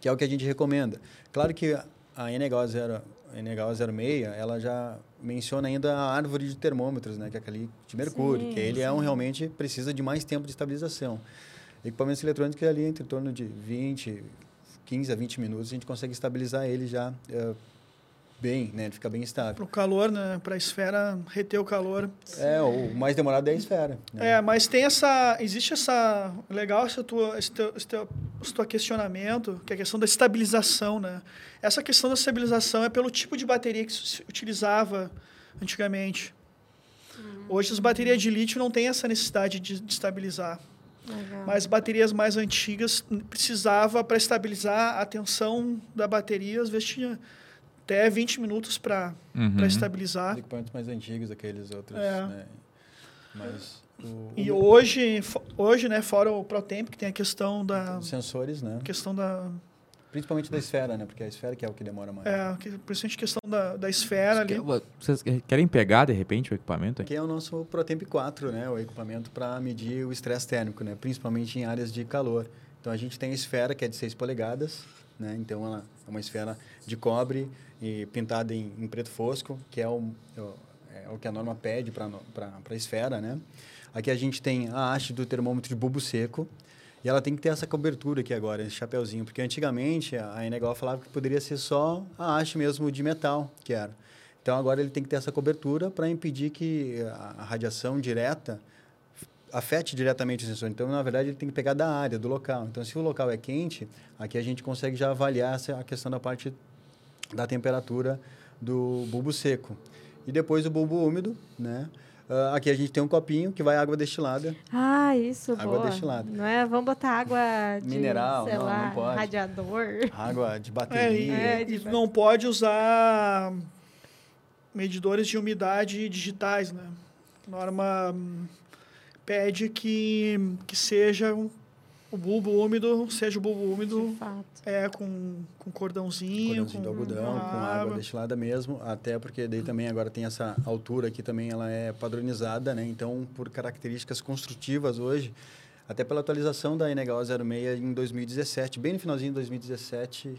S4: que é o que a gente recomenda. Claro que a NHO 0, Enegal 06, ela já menciona ainda a árvore de termômetros, né, que é aquele de mercúrio,
S1: Sim,
S4: que ele é um
S1: sim.
S4: realmente precisa de mais tempo de estabilização. Equipamentos eletrônicos ali entre torno de 20, 15 a 20 minutos, a gente consegue estabilizar ele já eh, bem, né, ele fica bem estável.
S3: Para o calor, né? Para a esfera reter o calor.
S4: É, o mais demorado é a esfera. Né?
S3: É, mas tem essa. Existe essa. Legal essa tua, esse, teu, esse, teu, esse teu questionamento, que é a questão da estabilização, né? Essa questão da estabilização é pelo tipo de bateria que se utilizava antigamente. Hoje as baterias de lítio não têm essa necessidade de, de estabilizar.
S1: Legal.
S3: Mas baterias mais antigas hum, precisava para estabilizar a tensão da bateria, às vezes tinha até 20 minutos para
S2: Uhum.
S3: estabilizar.
S4: Os equipamentos mais antigos, aqueles outros,
S3: É.
S4: né? Mas o,
S3: E
S4: o-
S3: hoje, hoje, né, fora o ProTemp, que tem a questão da
S4: os sensores, né?
S3: questão da
S4: Principalmente da esfera, né? Porque a esfera que é o que demora mais.
S3: é, que- principalmente questão da, da esfera ali.
S2: Vocês querem pegar, de repente, o equipamento?
S4: Aqui é o nosso ProTemp 4, né? O equipamento para medir o estresse térmico, né? Principalmente em áreas de calor. Então a gente tem a esfera que é de 6 polegadas, né? Então ela é uma esfera de cobre e pintada em, em preto fosco, que é o, é o- é que a norma pede para a esfera, né? Aqui a gente tem a haste do termômetro de bulbo seco, e ela tem que ter essa cobertura aqui agora, esse chapeuzinho, porque antigamente a Enegal falava que poderia ser só a haste mesmo de metal, que era. Então agora ele tem que ter essa cobertura para impedir que a radiação direta afete diretamente o sensor. Então, na verdade, ele tem que pegar da área, do local. Então, se o local é quente, aqui a gente consegue já avaliar a questão da parte da temperatura do bulbo seco. E depois o bulbo úmido, né? Ah, aqui a gente tem um copinho que vai água destilada.
S1: Ah, isso,
S4: Água
S1: boa.
S4: destilada.
S1: Não é? Vamos botar água de,
S4: Mineral,
S1: sei
S4: não,
S1: lá,
S4: não pode.
S1: radiador.
S4: Água de
S3: É, e,
S4: bateria.
S1: É,
S3: e
S1: de
S3: tu não pode usar medidores de umidade digitais, né? A norma hum, pede que, que seja um- o bulbo úmido, seja o bulbo úmido
S1: De fato.
S3: é com, com cordãozinho,
S4: Cordãozinho
S3: com,
S4: de algodão, com água destilada mesmo, até porque daí também agora tem essa altura aqui também, ela é padronizada, né? Então, por características construtivas hoje, até pela atualização da Enegal 06 em 2017, bem no finalzinho de 2017,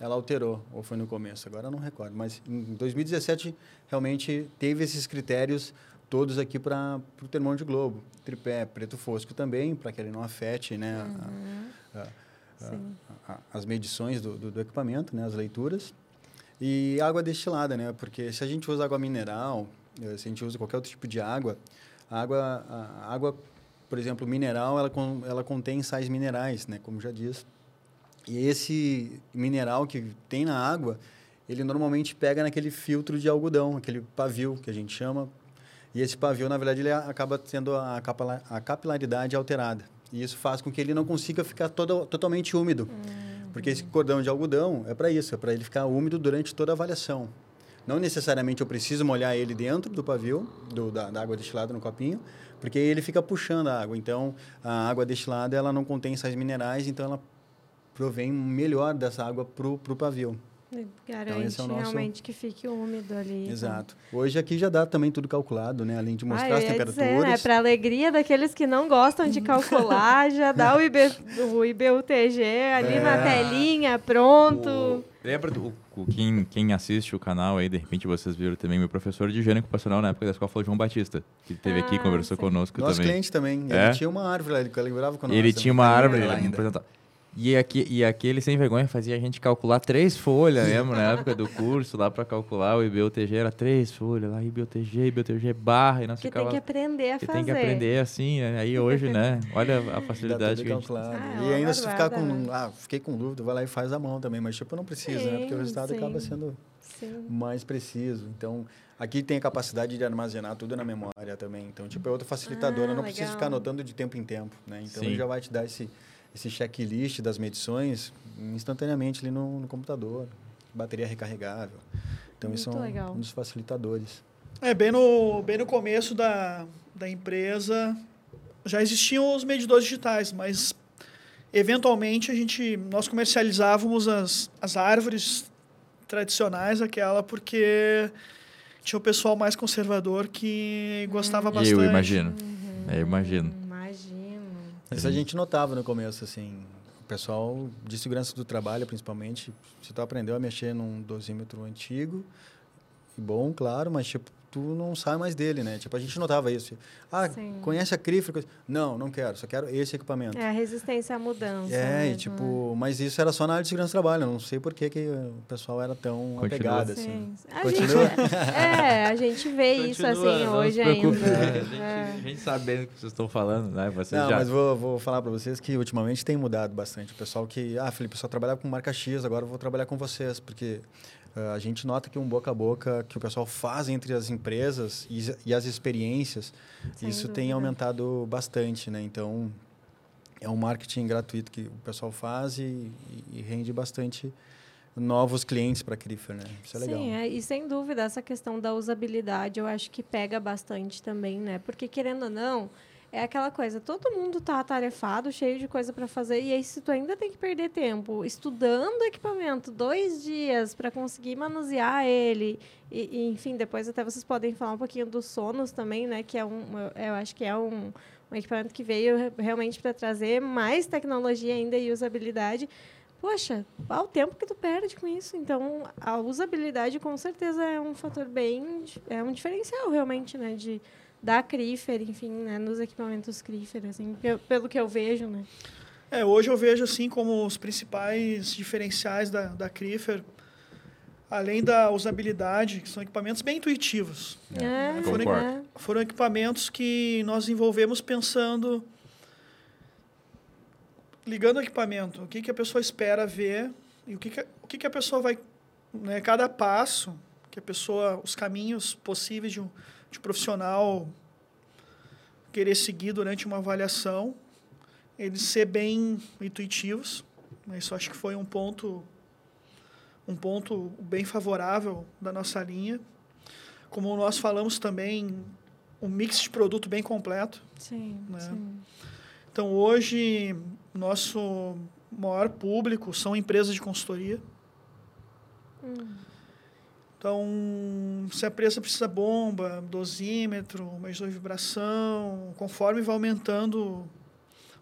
S4: ela alterou, ou foi no começo, agora eu não recordo, mas em 2017 realmente teve esses critérios todos aqui para o termômetro de globo. Tripé, preto fosco também, para que ele não afete né, a- a- a- a- as medições do, do, do equipamento, né, as leituras. E água destilada, né? Porque se a gente usa água mineral, eh, se a gente usa qualquer outro tipo de água, a água, a água por exemplo, mineral, ela, ela contém sais minerais, né? Como já diz. E esse mineral que tem na água, ele normalmente pega naquele filtro de algodão, aquele pavio que a gente chama. E esse pavio, na verdade, ele acaba tendo a, capila- a capilaridade alterada. E isso faz com que ele não consiga ficar todo, totalmente úmido. Porque esse cordão de algodão é para isso, é para ele ficar úmido durante toda a avaliação. Não necessariamente eu preciso molhar ele dentro do pavio, do, da, da água destilada no copinho, porque ele fica puxando a água. Então, a água destilada ela não contém sais minerais, então ela provém melhor dessa água para o pavio.
S1: Garante
S4: esse é o nosso-
S1: realmente que fique úmido ali.
S4: Exato. Hoje aqui já dá também tudo calculado, né? Além de mostrar
S1: ah,
S4: as temperaturas.
S1: Dizer, né? Para alegria daqueles que não gostam de calcular, já dá o, IB, o IBUTG ali na
S2: É.
S1: telinha, pronto.
S2: O- Lembra do o- quem, quem assiste o canal aí, de repente vocês viram também, meu professor de higiene ocupacional na época da escola foi o João Batista, que esteve aqui e
S1: Ah,
S2: conversou
S1: sim.
S2: conosco
S4: Nosso
S2: também.
S4: cliente também.
S2: É?
S4: Ele tinha uma árvore lá, ele lembrava quando
S2: Ele tinha uma árvore,
S4: lá
S2: ele apresentava. E, aqui, e aquele sem vergonha fazia a gente calcular três folhas, lembra? Na época do curso, lá para calcular o IBUTG, era três folhas, lá IBUTG, IBUTG barra, e nós
S1: Que
S2: ficava...
S1: tem que aprender a
S2: que
S1: fazer.
S2: tem que aprender assim, né? aí hoje, né? Olha a facilidade que a gente...
S1: Ah, é
S4: e ainda se tu ficar com.
S1: barbada,
S4: Ah, fiquei com dúvida, vai lá e faz a mão também. Mas, tipo, não precisa, né? Porque o
S1: Sim,
S4: resultado
S1: sim.
S4: acaba sendo
S1: Sim.
S4: mais preciso. Então, aqui tem a capacidade de armazenar tudo na memória também. Então, tipo, é outra facilitadora.
S1: Ah,
S4: não precisa
S1: legal.
S4: ficar anotando de tempo em tempo, né? Então,
S2: Sim.
S4: ele já vai te dar esse, esse checklist das medições instantaneamente ali no, no computador. Bateria recarregável. Então, isso é
S1: Muito
S4: um,
S1: legal.
S4: um dos facilitadores.
S3: É, bem no, bem no começo da, da empresa já existiam os medidores digitais, mas eventualmente a gente, nós comercializávamos as, as árvores tradicionais, aquela porque tinha o pessoal mais conservador que gostava bastante.
S2: Eu imagino,
S1: Uhum.
S2: é, eu imagino.
S4: Isso a gente notava no começo, assim. O pessoal de segurança do trabalho, principalmente, se tu aprendeu a mexer num dosímetro antigo, bom, claro, mas tipo, tu não sai mais dele, né? Tipo, a gente notava isso. Ah, Sim. conhece a Crifer? Não, não quero, só quero esse equipamento.
S1: É a resistência à mudança.
S4: É, mesmo, e, tipo, né? mas isso era só na área de segurança do trabalho. não sei por que, que o pessoal era tão Continua. apegado, assim.
S1: A Continua? Gente, é, a gente vê Continua, isso assim hoje ainda.
S2: É, a, gente, é. a gente sabe bem o que vocês estão falando, né?
S4: Vocês não, já... mas vou, vou falar para vocês que ultimamente tem mudado bastante. O pessoal que, ah, Felipe, eu só trabalhava com marca X, agora eu vou trabalhar com vocês, porque a gente nota que um boca a boca que o pessoal faz entre as empresas e, e as experiências, Sem isso dúvida. tem aumentado bastante, né? Então, é um marketing gratuito que o pessoal faz e, e rende bastante novos clientes para a Crifer, né? Isso é legal.
S1: Sim, é, e sem dúvida essa questão da usabilidade eu acho que pega bastante também, né? Porque querendo ou não, é aquela coisa, todo mundo tá atarefado, cheio de coisa para fazer, e aí se tu ainda tem que perder tempo estudando o equipamento dois dias para conseguir manusear ele, e, e, enfim, depois até vocês podem falar um pouquinho do Sonos também, né, que é um, eu acho que é um, um equipamento que veio realmente para trazer mais tecnologia ainda e usabilidade. Poxa, o tempo que tu perde com isso. Então, a usabilidade com certeza é um fator bem, é um diferencial realmente, né, de da Crifer, enfim, né, nos equipamentos Crifer, assim, pelo que eu vejo, né?
S3: É, hoje eu vejo assim como os principais diferenciais da, da Crifer, além da usabilidade, que são equipamentos bem intuitivos.
S1: É,
S3: foram, é. foram equipamentos que nós envolvemos pensando ligando o equipamento, o que, que a pessoa espera ver e o que, que, o que, que a pessoa vai, né, cada passo que a pessoa, os caminhos possíveis de um, de profissional querer seguir durante uma avaliação, eles ser bem intuitivos. Isso acho que foi um ponto um ponto bem favorável da nossa linha. Como nós falamos também, um mix de produto bem completo.
S1: Sim, né? sim.
S3: Então, hoje, nosso maior público são empresas de consultoria. Hum. Então, se a presa precisa bomba, dosímetro, medidor de vibração, conforme vai aumentando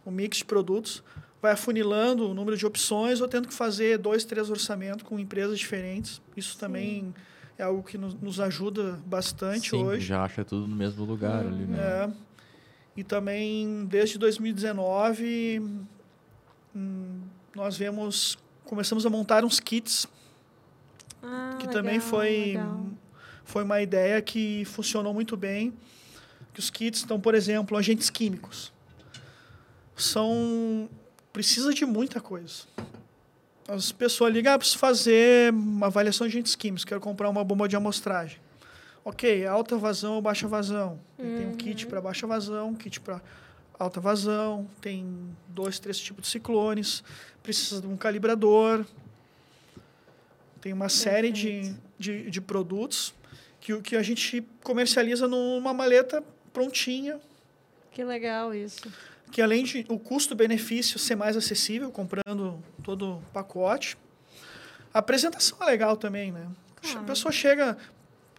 S3: o mix de produtos, vai afunilando o número de opções ou tendo que fazer dois, três orçamentos com empresas diferentes. Isso Sim. também é algo que nos, nos ajuda bastante
S2: Sim,
S3: hoje.
S2: já acha tudo no mesmo lugar hum, ali, né?
S3: É. E também, desde 2019, hum, nós vemos, começamos a montar uns kits
S1: ah,
S3: que
S1: legal,
S3: também foi,
S1: legal.
S3: foi uma ideia que funcionou muito bem. Que os kits estão, por exemplo, agentes químicos. São precisa de muita coisa. As pessoas ligam, ah, preciso fazer uma avaliação de agentes químicos, quero comprar uma bomba de amostragem. Ok, alta vazão ou baixa vazão. Uhum. Tem um kit para baixa vazão, um kit para alta vazão, tem dois, três tipos de ciclones, precisa de um calibrador, tem uma série de, de, de, produtos que, que a gente comercializa numa maleta prontinha.
S1: Que legal isso.
S3: Que além de o custo-benefício ser mais acessível, comprando todo o pacote, a apresentação é legal também, né? Claro. A pessoa chega,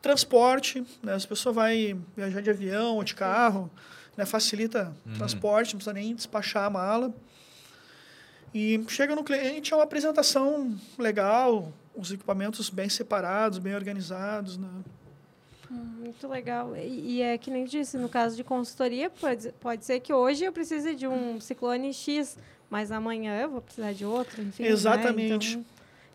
S3: transporte, né? As pessoas vai viajar de avião ou de carro, né? Facilita o uhum. transporte, não precisa nem despachar a mala. E chega no cliente, é uma apresentação legal, os equipamentos bem separados, bem organizados, né?
S1: Hum, muito legal. E, e, é que nem disse, no caso de consultoria, pode, pode ser que hoje eu precise de um ciclone X, mas amanhã eu vou precisar de outro, enfim. Né?
S3: Exatamente.
S1: Né?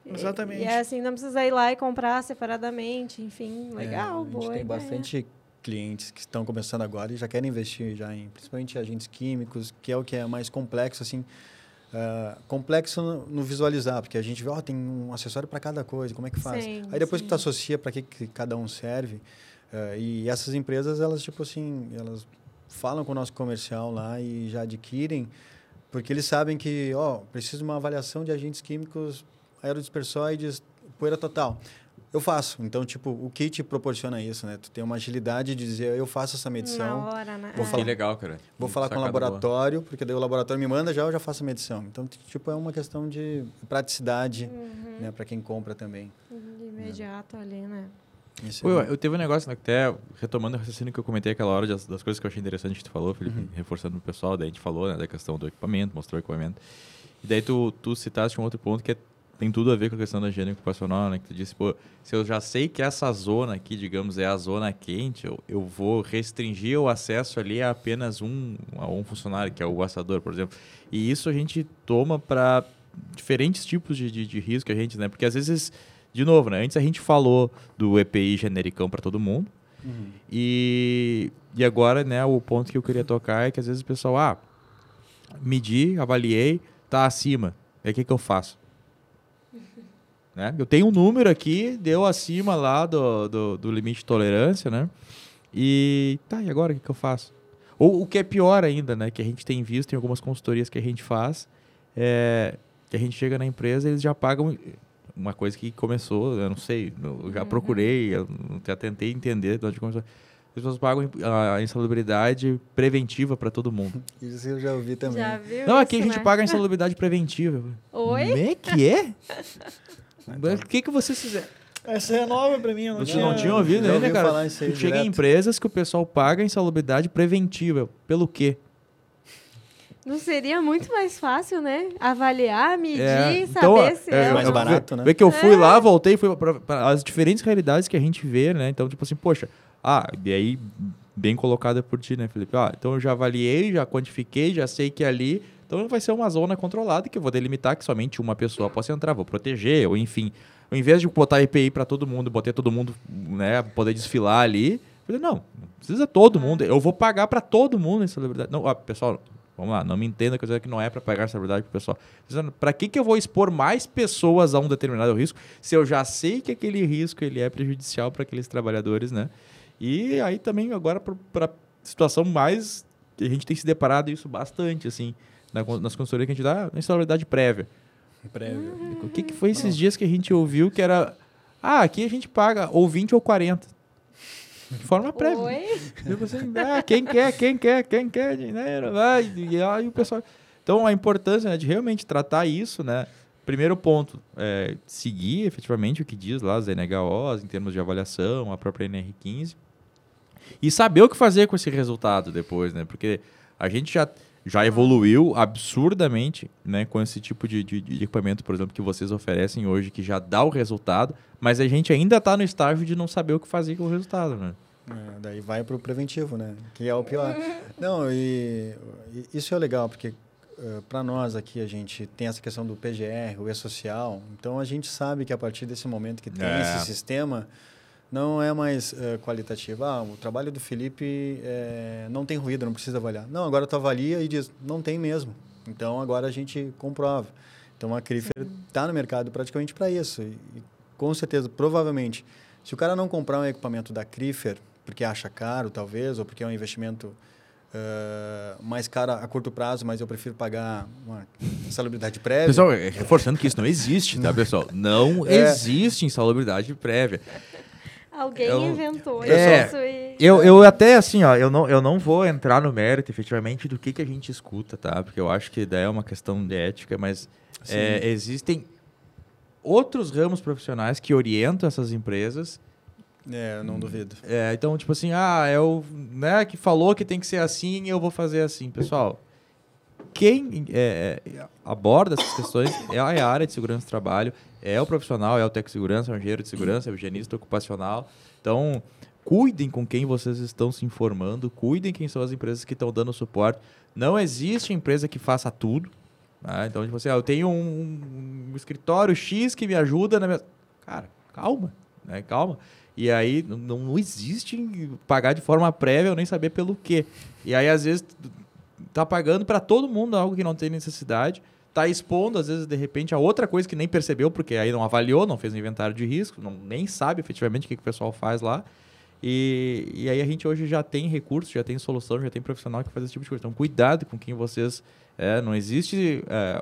S3: Então, Exatamente.
S1: E, e, é assim, não precisa ir lá e comprar separadamente, enfim, legal,
S4: é,
S1: boa. A gente
S4: tem
S1: ideia.
S4: bastante clientes que estão começando agora e já querem investir já em, principalmente agentes químicos, que é o que é mais complexo, assim, Uh, complexo no, no, visualizar, porque a gente vê, oh, tem um acessório para cada coisa, como é que faz?
S1: Sim,
S4: Aí depois
S1: sim.
S4: que tu associa para que, que cada um serve, uh, e essas empresas, elas, tipo assim, elas falam com o nosso comercial lá e já adquirem, porque eles sabem que, ó, oh, preciso de uma avaliação de agentes químicos aerodispersóides, poeira total eu faço. Então, tipo, o kit proporciona isso, né? Tu tem uma agilidade de dizer, eu faço essa medição.
S1: Na hora, né?
S4: Vou
S2: é.
S4: falar,
S2: legal, cara.
S4: Vou falar com o laboratório, boa. porque daí o laboratório me manda já, eu já faço a medição. Então, tipo, é uma questão de praticidade, uhum. né? Para quem compra também.
S1: De imediato é. ali, né?
S2: Isso Pô, eu, eu teve um negócio, né, até retomando o raciocínio que eu comentei aquela hora das, das coisas que eu achei interessante que tu falou, Felipe, uhum. reforçando o pessoal, daí a gente falou, né, da questão do equipamento, mostrou o equipamento. E daí tu, tu citaste um outro ponto que é, tem tudo a ver com a questão da higiene ocupacional, né? Que tu disse, pô, se eu já sei que essa zona aqui, digamos, é a zona quente, eu, eu vou restringir o acesso ali a apenas um, a um funcionário, que é o assador, por exemplo. E isso a gente toma para diferentes tipos de, de, de risco a gente, né? Porque às vezes, de novo, né? Antes a gente falou do EPI genericão para todo mundo. Uhum. E, e agora, né, o ponto que eu queria tocar é que às vezes o pessoal, ah, medi, avaliei, tá acima. E aí o que, que eu faço? Né? Eu tenho um número aqui, deu acima lá do, do, do, limite de tolerância, né? E tá, e agora o que, que eu faço? Ou o que é pior ainda, né? Que a gente tem visto em algumas consultorias que a gente faz, é, que a gente chega na empresa eles já pagam uma coisa que começou, eu não sei, eu já uhum. procurei, eu já tentei entender de onde começou. As pessoas pagam a insalubridade preventiva para todo mundo.
S4: Isso eu já ouvi também. Já
S1: viu
S2: não, aqui
S1: isso,
S2: a gente
S1: né?
S2: paga a insalubridade preventiva.
S1: Oi?
S2: Como é que é? O que, que vocês fizeram?
S3: Essa é nova pra mim.
S2: Vocês não tinham ouvido
S4: já
S2: ainda, cara?
S4: Falar isso aí
S2: Chega
S4: direto.
S2: em empresas que o pessoal paga insalubridade preventiva. Pelo quê?
S1: Não seria muito mais fácil, né? Avaliar, medir,
S2: É,
S1: saber
S2: então,
S1: se
S2: é,
S1: é,
S2: eu-
S4: mais
S1: ou não.
S4: barato, né?
S2: Vê que eu fui
S1: É.
S2: lá, voltei, fui para as diferentes realidades que a gente vê, né? Então, tipo assim, poxa, ah, e aí, bem colocada por ti, né, Felipe? Ah, então eu já avaliei, já quantifiquei, já sei que ali. Então vai ser uma zona controlada que eu vou delimitar que somente uma pessoa possa entrar, vou proteger, ou enfim. Ao invés de botar EPI para todo mundo, botar todo mundo, né, poder desfilar ali, eu falei, não, não precisa todo mundo, eu vou pagar para todo mundo essa liberdade. Não, ó, pessoal, vamos lá, não me entenda que eu dizer que não é para pagar essa liberdade pro pessoal. Para que, que eu vou expor mais pessoas a um determinado risco se eu já sei que aquele risco ele é prejudicial para aqueles trabalhadores, né? E aí também agora para situação mais a gente tem se deparado isso bastante assim na, nas consultorias que a gente dá na instabilidade prévia.
S4: Prévio.
S2: O que, que foi esses dias que a gente ouviu que era ah, aqui a gente paga ou 20 ou 40. De forma prévia.
S1: Oi?
S2: Tipo assim, ah, quem quer, quem quer, quem quer dinheiro, vai. E aí o pessoal. Então a importância né, de realmente tratar isso, né? Primeiro ponto, é, seguir efetivamente o que diz lá as NHOs em termos de avaliação, a própria NR15. E saber o que fazer com esse resultado depois, né? Porque a gente já, já evoluiu absurdamente né, com esse tipo de, de, de equipamento, por exemplo, que vocês oferecem hoje, que já dá o resultado, mas a gente ainda está no estágio de não saber o que fazer com o resultado, né?
S4: É, daí vai para o preventivo, né? Que é o pior. Não, e, e isso é legal, porque para nós aqui a gente tem essa questão do PGR, o E-Social, então a gente sabe que a partir desse momento que tem
S2: É.
S4: esse sistema, não é mais eh, qualitativo. Ah, o trabalho do Felipe eh, não tem ruído, não precisa avaliar. Não, agora tu avalia e diz, não tem mesmo. Então agora a gente comprova. Então a Crifer está no mercado praticamente para isso. E, e, com certeza, provavelmente, se o cara não comprar um equipamento da Crifer, porque acha caro, talvez, ou porque é um investimento eh, mais caro a curto prazo, mas eu prefiro pagar uma insalubridade prévia.
S2: Pessoal, é, reforçando que isso não existe, tá, pessoal? Não
S4: É.
S2: existe insalubridade prévia.
S1: Alguém
S2: Eu-
S1: inventou
S2: É.
S1: isso e...
S2: Eu, eu até, assim, ó, eu não, eu não vou entrar no mérito, efetivamente, do que, que a gente escuta, tá? Porque eu acho que daí é uma questão de ética, mas é, existem outros ramos profissionais que orientam essas empresas.
S4: É, eu não duvido.
S2: É, então, tipo assim, ah, é o né, que falou que tem que ser assim e eu vou fazer assim. Pessoal, quem é, é, aborda essas questões é a área de segurança do trabalho, é o profissional, é o técnico de segurança, é o engenheiro de segurança, é o higienista ocupacional. Então, cuidem com quem vocês estão se informando, cuidem quem são as empresas que estão dando suporte. Não existe empresa que faça tudo. né? Então, tipo assim, ah, eu tenho um, um escritório X que me ajuda na minha... Cara, calma, né? Calma. E aí não, não existe pagar de forma prévia ou nem saber pelo quê. E aí, às vezes, tá pagando para todo mundo algo que não tem necessidade, tá expondo, às vezes, de repente, a outra coisa que nem percebeu, porque aí não avaliou, não fez um inventário de risco, não, nem sabe efetivamente o que, que o pessoal faz lá. E, e aí a gente hoje já tem recursos, já tem solução, já tem profissional que faz esse tipo de coisa. Então, cuidado com quem vocês. É, não existe é,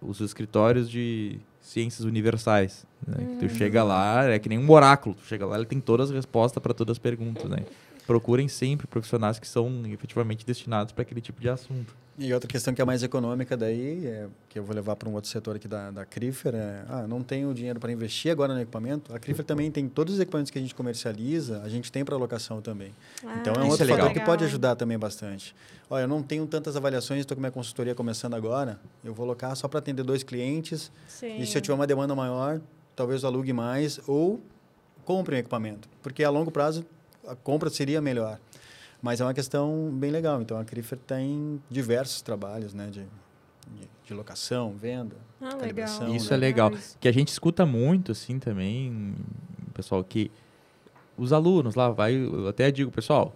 S2: os escritórios de ciências universais. Né? Que tu chega lá, é que nem um oráculo. Tu chega lá, ele tem todas as respostas para todas as perguntas. Né? Procurem sempre profissionais que são efetivamente destinados para aquele tipo de assunto.
S4: E outra questão que é mais econômica daí, é, que eu vou levar para um outro setor aqui da, da Crifer, é, ah, não tenho dinheiro para investir agora no equipamento. A Crifer também tem todos os equipamentos que a gente comercializa, a gente tem para alocação também.
S1: Ah,
S4: então é um
S2: isso
S4: outro
S2: é
S4: fator que pode ajudar também bastante. Olha, eu não tenho tantas avaliações, estou com minha consultoria começando agora, eu vou alocar só para atender dois clientes,
S1: Sim.
S4: e se eu tiver uma demanda maior, talvez eu alugue mais ou compre um equipamento, porque a longo prazo a compra seria melhor. Mas é uma questão bem legal. Então a Crifer tem diversos trabalhos, né, de, de, de locação, venda,
S1: Ah, legal.
S4: calibração,
S2: Isso
S4: né?
S2: é legal. Que a gente escuta muito, assim, também, pessoal, que os alunos lá, vai, eu até digo, pessoal,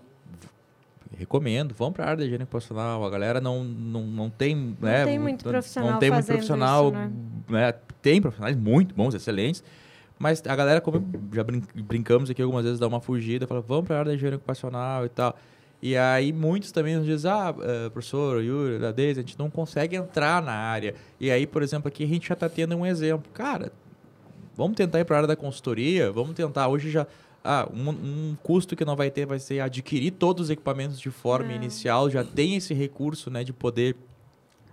S2: recomendo, vão para a área da higiene profissional. A galera não, não, não tem, né,
S1: tem muito profissional
S2: não tem muito profissional,
S1: isso, né?
S2: né, Tem profissionais muito bons, excelentes, mas a galera, como já brin- brincamos aqui algumas vezes, dá uma fugida, fala, vamos para a área da higiene ocupacional e tal. E aí muitos também nos dizem, ah, eh, professor, Yuri, da Deise, a gente não consegue entrar na área. E aí, por exemplo, aqui a gente já está tendo um exemplo. Cara, vamos tentar ir para a área da consultoria, vamos tentar. Hoje já. Ah, um, um custo que não vai ter vai ser adquirir todos os equipamentos de forma
S1: É.
S2: inicial, já tem esse recurso né, de poder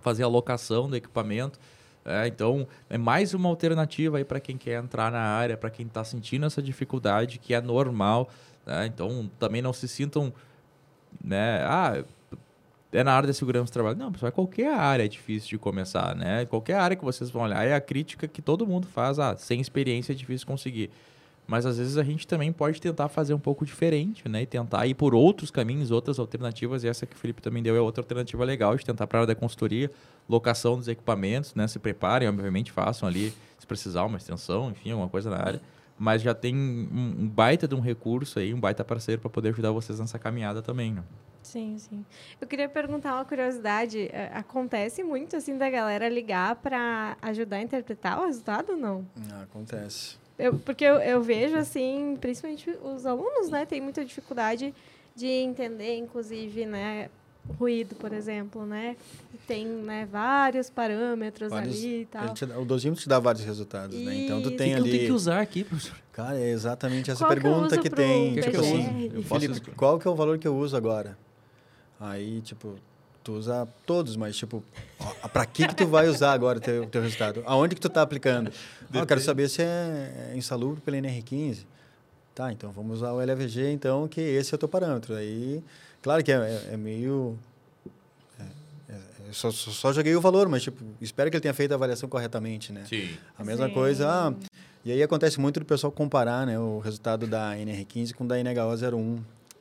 S2: fazer a locação do equipamento. É, então, é mais uma alternativa aí para quem quer entrar na área, para quem está sentindo essa dificuldade, que é normal. né? Então, também não se sintam, né? Ah, é na área da segurança do trabalho. Não, pessoal, qualquer área é difícil de começar, né? Qualquer área que vocês vão olhar é a crítica que todo mundo faz. Ah, sem experiência é difícil conseguir. Mas às vezes a gente também pode tentar fazer um pouco diferente, né? E tentar ir por outros caminhos, outras alternativas. E essa que o Felipe também deu é outra alternativa legal de tentar para a área da consultoria, locação dos equipamentos, né? Se preparem, obviamente façam ali, se precisar, uma extensão, enfim, alguma coisa na área. Mas já tem um, um baita de um recurso aí, um baita parceiro para poder ajudar vocês nessa caminhada também, né?
S1: Sim, sim. Eu queria perguntar uma curiosidade. é, Acontece muito assim da galera ligar para ajudar a interpretar o resultado ou não?
S4: Ah, acontece.
S1: Eu, porque eu, eu vejo assim, principalmente os alunos, né, tem muita dificuldade de entender, inclusive, né, ruído, por exemplo, né? Tem, né, vários parâmetros
S4: Vários-
S1: ali e tal.
S4: te o dosímetro te dá vários resultados, né? Então tu tem
S2: O que
S4: ali.
S2: eu tenho que usar aqui, professor?
S4: Cara, é exatamente essa
S1: Qual que eu
S4: pergunta
S1: uso
S4: que
S1: pro
S4: tem.
S2: Que que
S4: tipo
S2: eu
S4: assim,
S2: uso? Eu posso
S4: Felipe, qual que é o valor que eu uso agora? Aí, tipo, tu usa todos, mas tipo, ó, pra que que tu vai usar agora o teu, teu resultado? Aonde que tu tá aplicando? Ah, eu quero saber se é, é insalubre pela NR15. Tá, então vamos usar o LVG, então, que esse é o teu parâmetro. Aí, claro que é, é- é meio... é- é- eu só, só, só joguei o valor, mas, tipo, espero que ele tenha feito a avaliação corretamente, né?
S2: Sim.
S4: A mesma
S1: Sim.
S4: coisa, ah, e aí acontece muito do pessoal comparar né, o resultado da NR15 com da NHO01,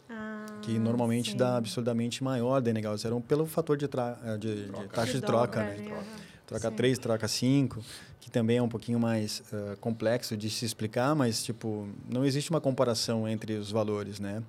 S1: Ah,
S4: que normalmente
S1: sim.
S4: dá absurdamente maior da NHO01 pelo fator de, tra eh, de, de taxa de troca,
S1: dobra,
S4: né? Troca
S1: Sim.
S4: 3, troca 5, que também é um pouquinho mais eh, complexo de se explicar, mas tipo, não existe uma comparação entre os valores, né?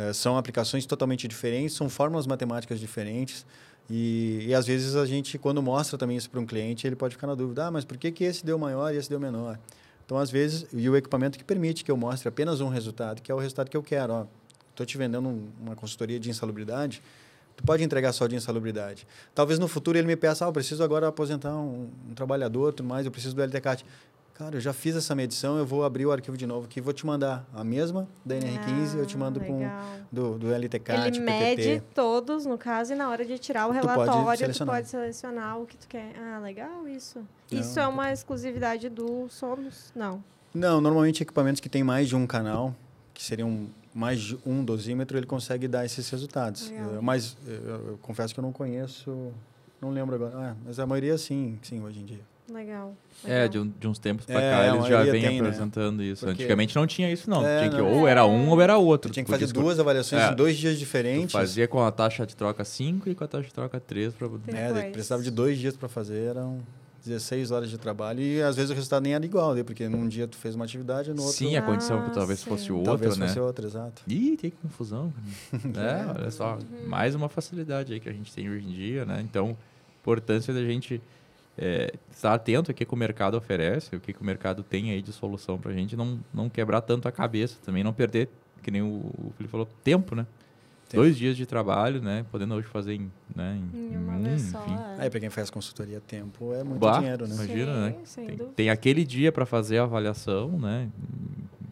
S4: Eh, são aplicações totalmente diferentes, são fórmulas matemáticas diferentes. E, e às vezes a gente, quando mostra também isso para um cliente, ele pode ficar na dúvida: ah, mas por que, que esse deu maior e esse deu menor? Então, às vezes, e o equipamento que permite que eu mostre apenas um resultado, que é o resultado que eu quero. Ó, estou te vendendo um- uma consultoria de insalubridade, tu pode entregar só de insalubridade. Talvez no futuro ele me peça, ah, eu preciso agora aposentar um, um trabalhador, tudo mais, eu preciso do LTCAT. Cara, eu já fiz essa medição, eu vou abrir o arquivo de novo aqui e vou te mandar a mesma da NR15, eu te mando
S1: Ah,
S4: com
S1: legal.
S4: do, do LTCAT,
S1: Ele mede
S4: PTT.
S1: todos, no caso, e na hora de tirar o
S4: Tu pode
S1: relatório, tu
S4: selecionar.
S1: pode selecionar o que tu quer. Ah, legal isso.
S4: Não,
S1: Isso é uma exclusividade do Sonos? Não.
S4: Não, normalmente equipamentos que têm mais de um canal, que seriam mais de um dosímetro, ele consegue dar esses resultados.
S1: Legal.
S4: Mas eu, eu confesso que eu não conheço, não lembro agora. Ah, mas a maioria sim, sim, hoje em dia.
S1: Legal.
S2: É, de, um- de uns tempos pra
S4: É,
S2: cá
S4: a
S2: eles já vêm
S4: tem, né?
S2: apresentando isso.
S4: Porque-
S2: Antigamente não tinha isso, não.
S4: É,
S2: tinha que
S4: não.
S2: ou era um ou era outro.
S4: Tu tinha que fazer duas avaliações
S2: É.
S4: em dois dias
S2: Tu
S4: diferentes.
S2: fazia com a taxa de troca 5 e com a taxa de troca 3 para
S4: É, precisava de dois dias para fazer, eram 16 horas de trabalho e às vezes o resultado nem era igual, né? porque num dia tu fez uma atividade, no outro
S2: Sim, a condição que
S1: Ah,
S2: talvez
S1: sim.
S2: fosse outra,
S4: talvez
S2: né?
S4: fosse outra, exato.
S2: Ih, tem que confusão. cara. é, olha só, mais uma facilidade aí que a gente tem hoje em dia, né? Então, importância da gente é, estar atento ao que, que o mercado oferece, o que, que o mercado tem aí de solução pra gente, não, não quebrar tanto a cabeça também, não perder, que nem o, o Felipe falou, tempo, né?
S4: Tempo.
S2: Dois dias de trabalho, né? Podendo hoje fazer em, né? em,
S1: Em uma
S2: um,
S1: vez só.
S2: enfim.
S1: é.
S4: Aí para quem faz consultoria tempo é muito
S2: Bah,
S4: dinheiro, né?
S2: Imagina,
S1: Sim,
S2: né? Tem, tem aquele dia para fazer a avaliação, né?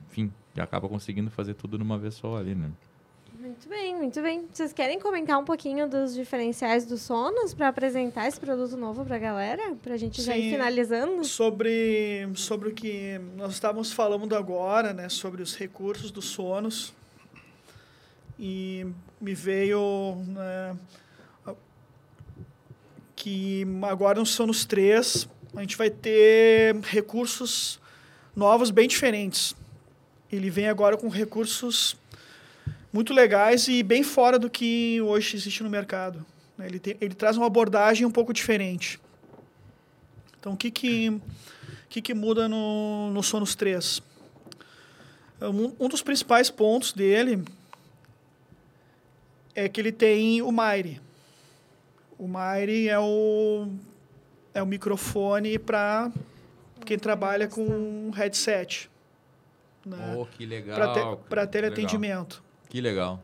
S2: Enfim, e acaba conseguindo fazer tudo numa vez só ali, né?
S1: Muito bem, muito bem. Vocês querem comentar um pouquinho dos diferenciais dos sonos para apresentar esse produto novo para a galera? Para a gente já ir
S3: Sim.
S1: finalizando?
S3: Sobre, sobre o que nós estávamos falando agora, né, sobre os recursos dos sonos. E me veio né, que agora no Sonos 3 a gente vai ter recursos novos bem diferentes. Ele vem agora com recursos muito legais e bem fora do que hoje existe no mercado. né? Ele, tem, ele traz uma abordagem um pouco diferente. Então, o que, que, que, que muda no, no Sonos 3? Um, um dos principais pontos dele é que ele tem o Maire. O Maire é o, é o microfone para quem trabalha com headset. Né?
S2: Oh, que legal.
S3: para teleatendimento.
S2: Que legal.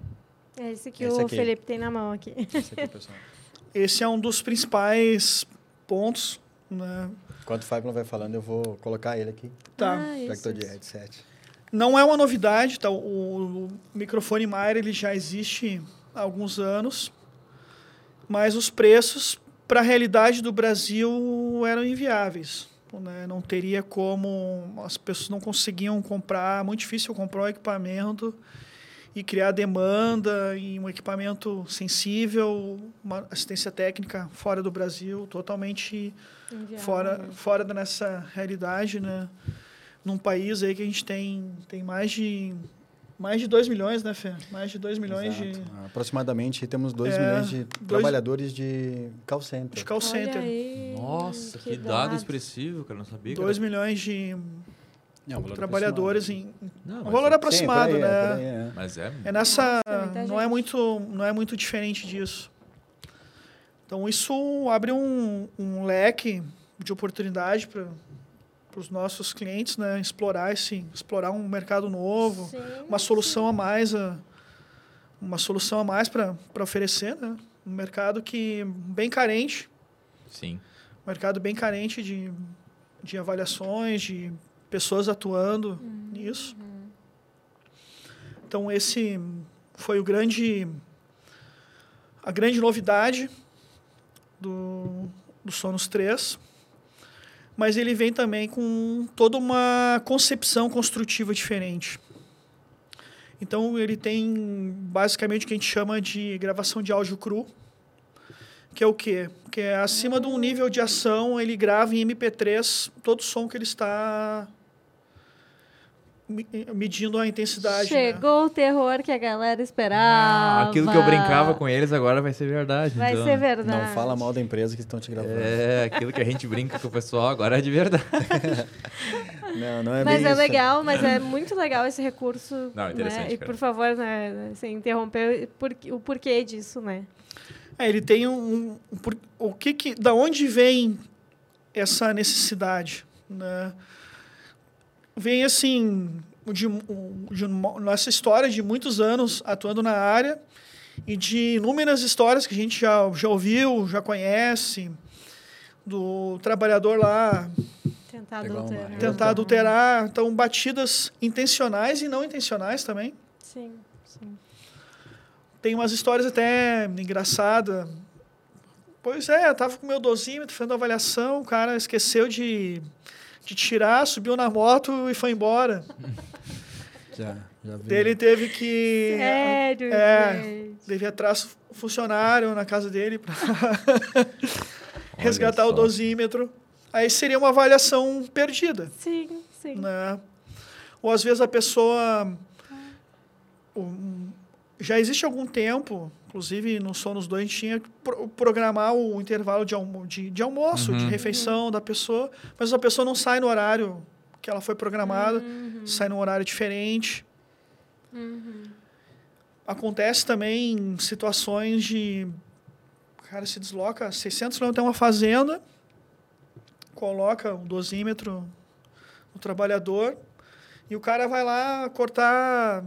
S1: É esse que
S4: Esse
S1: o
S4: aqui.
S1: Felipe tem na mão aqui.
S4: Esse aqui, pessoal.
S3: Esse é um dos principais pontos. Né?
S4: Enquanto o Fábio vai falando, eu vou colocar ele aqui,
S3: Tá.
S1: Ah,
S4: já que estou de headset.
S3: Não é uma novidade, tá? O, o microfone Mayer ele já existe há alguns anos, mas os preços para a realidade do Brasil eram inviáveis. Né? Não teria como, as pessoas não conseguiam comprar, muito difícil comprar um equipamento e criar demanda e um equipamento sensível, uma assistência técnica fora do Brasil, totalmente fora,
S1: mesmo.
S3: fora da nessa realidade, né? Num país aí que a gente tem, tem mais de mais de 2 milhões, né, Fê? Mais de 2 milhões de,
S4: Exato. Aproximadamente temos 2
S3: É,
S4: milhões de
S3: dois-
S4: trabalhadores de call center.
S3: de call
S1: Olha
S3: center.
S1: aí,
S2: Nossa, que, dado expressivo, cara. Não sabia que
S3: 2
S2: era...
S3: milhões de
S4: Um valor
S3: trabalhadores
S4: aproximado.
S3: em
S2: Não,
S3: um valor
S2: é,
S3: aproximado,
S4: Sim, aí, é,
S3: né?
S4: é.
S2: mas é...
S3: É nessa
S1: Nossa,
S3: não é muito não é muito diferente disso. Então isso abre um, um leque de oportunidade para os nossos clientes, né? Explorar esse explorar um mercado novo.
S1: Sim,
S3: uma solução a mais a, uma solução a mais para oferecer né? um mercado que bem carente
S2: Sim.
S3: um mercado bem carente de, de avaliações de pessoas atuando nisso. Então esse foi o grande a grande novidade do, do Sonos 3 mas ele vem também com toda uma concepção construtiva diferente. Então ele tem basicamente o que a gente chama de gravação de áudio cru, que é o quê? Que é acima de um nível de ação, ele grava em MP3 todo o som que ele está medindo a intensidade. né?
S1: Chegou o terror que a galera
S2: Ah,
S1: esperava.
S2: aquilo que eu brincava com eles agora vai ser verdade.
S1: Vai
S2: então.
S1: ser verdade.
S4: Não fala mal da empresa que estão te gravando.
S2: É, aquilo que a gente brinca com o pessoal agora é de verdade.
S4: Não, não é
S1: Mas
S4: bem
S1: é
S4: isso.
S1: legal, mas é muito legal esse recurso.
S2: Não, interessante,
S1: né? E por favor, né, sem interromper por- o porquê disso, né?
S3: É, ele tem um, um por- o que que da onde vem essa necessidade, né? Vem assim de, de nossa história de muitos anos atuando na área e de inúmeras histórias que a gente já, já ouviu, já conhece do trabalhador lá
S1: Tentar adulterar.
S3: tentar adulterar, então batidas intencionais e não intencionais também.
S1: Sim, sim.
S3: Tem umas histórias até engraçadas. Pois é, eu tava com o meu dosímetro fazendo avaliação, o cara esqueceu de, de tirar, subiu na moto e foi embora.
S4: Já, já vi.
S3: Ele teve que.
S1: Sério,
S3: é,
S1: gente.
S3: Devia atrás um funcionário na casa dele para resgatar
S2: só.
S3: o dosímetro. Aí seria uma avaliação perdida.
S1: Sim, sim.
S3: né? Ou às vezes a pessoa um, já existe algum tempo, inclusive no Sonos 2 a gente tinha que pro- programar o intervalo de, almo de, de almoço, de
S2: Uhum.
S3: refeição da pessoa, mas a pessoa não sai no horário que ela foi programada,
S1: Uhum,
S3: sai num horário diferente.
S1: uhum.
S3: Acontece também em situações de o cara se desloca 600 km até uma fazenda, coloca o dosímetro no trabalhador e o cara vai lá cortar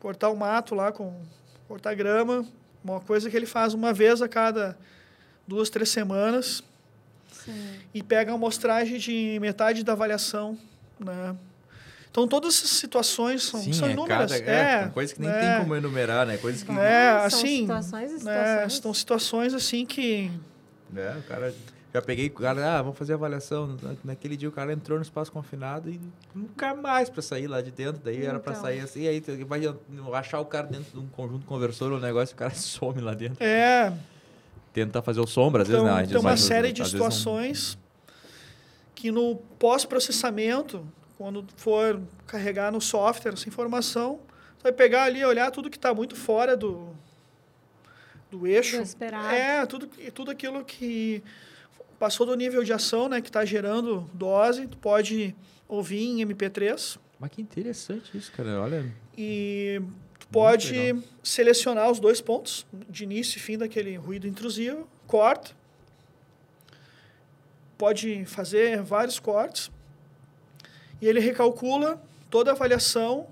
S3: cortar o mato lá com cortar grama, uma coisa que ele faz uma vez a cada duas, três semanas
S1: Sim.
S3: e pega a amostragem de metade da avaliação, né? Então, todas essas situações são,
S2: Sim,
S3: são
S2: é
S3: inúmeras.
S2: cada-
S3: é,
S2: é, coisas que nem
S3: é.
S2: tem como enumerar, né? Coisas que.
S3: É,
S1: São
S3: assim,
S1: situações e
S3: né,
S1: situações.
S3: são situações assim que
S2: É, o cara. Já peguei o cara, ah, vamos fazer avaliação. Na- Naquele dia o cara entrou no espaço confinado e nunca mais pra sair lá de dentro. Daí era pra
S1: Então.
S2: sair assim, aí vai achar o cara dentro de um conjunto conversor, o negócio, o cara some lá dentro.
S3: é,
S2: Tenta fazer o sombra, às
S3: então,
S2: vezes não.
S3: tem uma
S2: mais-
S3: série de
S2: vezes não-
S3: situações que no pós-processamento, quando for carregar no software essa informação, tu vai pegar ali, olhar tudo que está muito fora do, do eixo.
S1: Do esperado.
S3: É, tudo, tudo aquilo que passou do nível de ação, né, que está gerando dose, tu pode ouvir em MP3
S2: Mas que interessante isso, cara. Olha.
S3: e tu pode
S2: legal.
S3: selecionar os dois pontos, de início e fim daquele ruído intrusivo, corta, pode fazer vários cortes, e ele recalcula toda a avaliação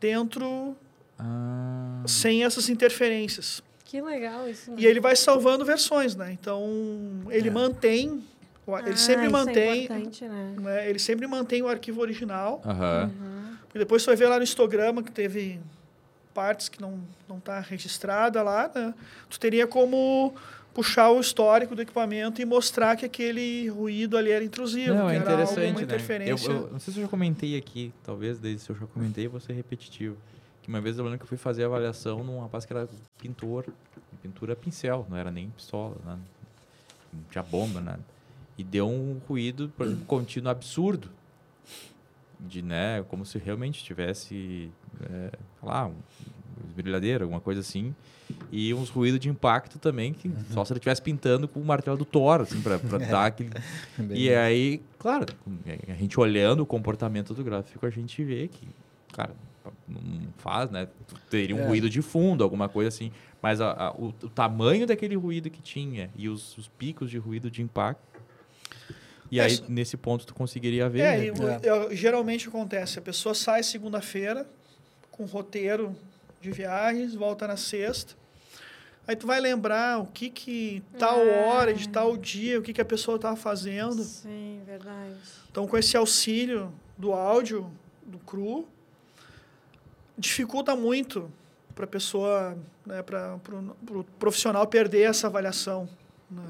S3: dentro,
S2: Ah,
S3: sem essas interferências.
S1: Que legal isso. né?
S3: E ele vai salvando versões, né? Então, ele
S4: É.
S3: mantém, ele
S1: Ah,
S3: sempre
S1: isso É
S3: mantém,
S1: importante, né?
S3: né? ele sempre mantém o arquivo original,
S2: Aham.
S1: Uhum.
S3: E depois você vai ver lá no histograma que teve partes que não não tá registrada lá, né? Tu teria como puxar o histórico do equipamento e mostrar que aquele ruído ali era intrusivo,
S2: Não,
S3: que
S2: é
S3: era alguma
S2: interessante, né? Eu,
S3: interferência.
S2: eu- não sei se eu já comentei aqui, talvez, desde se eu já comentei, vou ser repetitivo. Que uma vez eu lembro que eu fui fazer avaliação num rapaz que era pintor, pintura pincel, não era nem pistola, nada. não tinha bomba, nada. E deu um ruído, por exemplo, contínuo absurdo. De, né, como se realmente tivesse, é, sei lá, um esmerilhadeira, alguma coisa assim. E uns ruídos de impacto também, que só se ele estivesse pintando com o martelo do Thor, assim, pra, pra dar aquele
S4: Bem-
S2: e aí, claro, a gente olhando o comportamento do gráfico, a gente vê que, cara, não faz, né? Teria um
S4: É.
S2: ruído de fundo, alguma coisa assim. Mas a- a- o, o tamanho daquele ruído que tinha e os, os picos de ruído de impacto. E
S3: É,
S2: aí, nesse ponto, tu conseguiria ver.
S3: É,
S2: né?
S3: e o- eu- geralmente acontece, a pessoa sai segunda-feira com roteiro de viagens, volta na sexta. Aí tu vai lembrar o que que tal
S1: Ah.
S3: hora, de tal dia, o que que a pessoa estava fazendo.
S1: Sim, verdade.
S3: Então, com esse auxílio do áudio, do cru, dificulta muito para a pessoa, né, para o profissional perder essa avaliação. Né?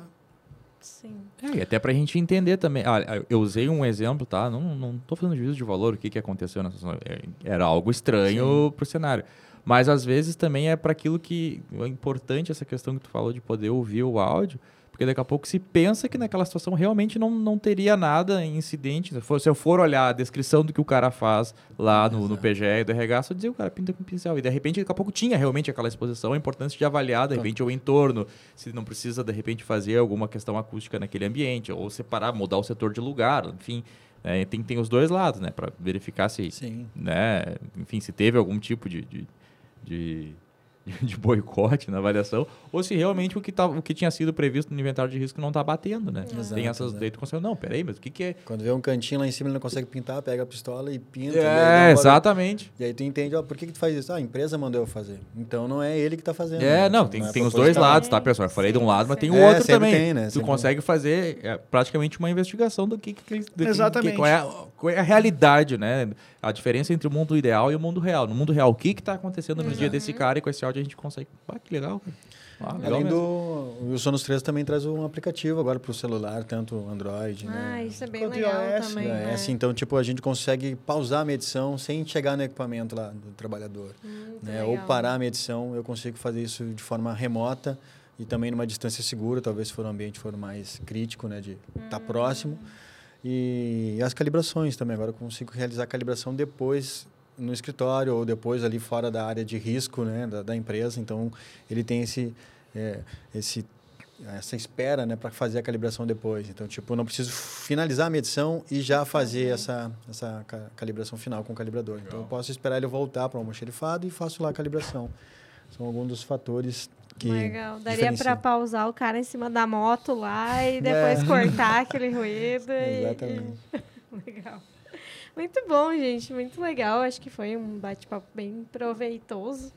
S1: Sim.
S2: É, e até pra gente entender também. Ah, eu usei um exemplo, tá? Não, não tô fazendo juízo de valor, o que, que aconteceu nessa. É, Era algo estranho pro cenário. Mas às vezes também é para aquilo que é importante essa questão que tu falou de poder ouvir o áudio, porque daqui a pouco se pensa que naquela situação realmente não, não teria nada em incidente. Se, eu for olhar a descrição do que o cara faz lá no, no. PGE do RH, só dizer o cara pinta com pincel. E de repente, daqui a pouco tinha realmente aquela exposição, a importância de avaliar, de repente, o entorno, se não precisa, de repente, fazer alguma questão acústica naquele ambiente, ou separar, mudar o setor de lugar, enfim. né, tem, tem os dois lados, né? Para verificar se,
S4: Sim.
S2: né, enfim, se teve algum tipo de, de, de, de boicote na avaliação, ou se realmente o que, tá, o que tinha sido previsto no inventário de risco não está batendo, né?
S4: Exato,
S2: tem essas daí tu consegue, não, peraí, mas o que, que é?
S4: Quando vê um cantinho lá em cima, ele não consegue pintar, pega a pistola e pinta.
S2: É,
S4: dá uma-
S2: exatamente.
S4: E aí tu entende, ó, por que, que tu faz isso? Ah, a empresa mandou eu fazer. Então não é ele que tá fazendo.
S2: É,
S4: né?
S2: não, tem,
S4: é
S2: tem os dois lados, tá, pessoal? Eu falei de um
S1: Sim,
S2: lado, mas tem o
S1: sim.
S4: É,
S2: outro também.
S4: tem, né?
S2: Tu
S4: Sempre
S2: consegue fazer é, praticamente uma investigação do que, que, que- do que-
S3: Exatamente.
S2: que- qual, é a, qual é a realidade, né? A diferença entre o mundo ideal e o mundo real. No mundo real, o que está acontecendo no dia desse cara e com esse áudio a gente consegue. Ah, que legal, cara. Ah, legal
S4: Além
S2: mesmo.
S4: do. O Sonos 3 também traz um aplicativo agora para o celular, tanto Android,
S1: Ah,
S4: né?
S1: isso é bem
S3: Quanto
S1: legal
S3: iOS,
S1: também,
S4: É,
S1: né?
S4: assim, então, tipo, a gente consegue pausar a medição sem chegar no equipamento lá do trabalhador.
S1: Muito
S4: né? Ou
S1: legal.
S4: parar a medição, eu consigo fazer isso de forma remota e também numa distância segura, talvez se for um ambiente for mais crítico, né, de estar
S1: Hum.
S4: próximo. E as calibrações também, agora eu consigo realizar a calibração depois no escritório ou depois ali fora da área de risco, né, da, da empresa. Então, ele tem esse é, esse essa espera, né, para fazer a calibração depois. Então, tipo, eu não preciso finalizar a medição e já fazer
S1: Uhum.
S4: essa essa ca- calibração final com o calibrador. Então, eu posso esperar ele voltar para o almoxerifado e faço lá a calibração. São alguns dos fatores que
S1: Legal. Daria pra pausar o cara em cima da moto lá e depois
S4: É.
S1: cortar aquele ruído. e-
S4: Exatamente.
S1: Legal. Muito bom, gente. Muito legal. Acho que foi um bate-papo bem proveitoso.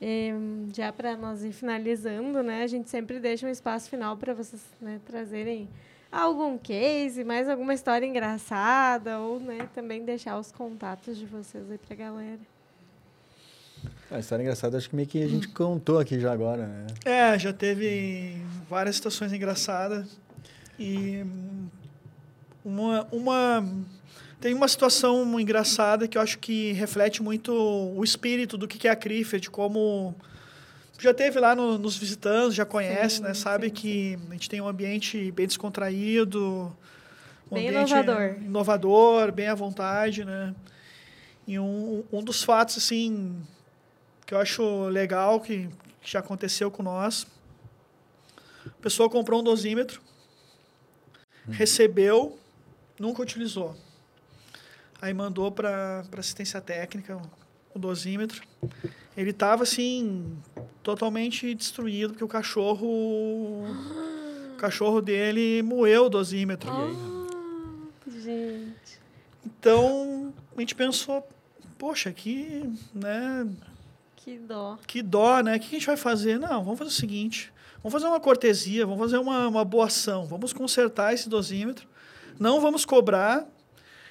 S1: Eh, já para nós ir finalizando, né? A gente sempre deixa um espaço final para vocês né, trazerem algum case, mais alguma história engraçada, ou né, também deixar os contatos de vocês aí para a galera.
S4: A história engraçada, acho que meio que a gente contou aqui já agora, né?
S3: É, já teve várias situações engraçadas. E uma, uma tem uma situação engraçada que eu acho que reflete muito o espírito do que é a CRIFER, de como já teve lá no, nos visitando, já conhece, sim, né? Sabe sim, que sim. a gente tem um ambiente bem descontraído,
S1: um bem inovador.
S3: inovador, bem à vontade, né? E um, um dos fatos assim que eu acho legal que, que já aconteceu com nós, a pessoa comprou um dosímetro, hum. recebeu, nunca utilizou. Aí mandou para assistência técnica o dosímetro. Ele estava assim totalmente destruído porque o cachorro o cachorro dele moeu o dosímetro.
S1: Gente.
S3: Então a gente pensou, poxa, que, né?
S1: Que dó.
S3: Que dó, né? O que a gente vai fazer? Não, vamos fazer o seguinte. Vamos fazer uma cortesia, vamos fazer uma, uma boa ação. Vamos consertar esse dosímetro. Não vamos cobrar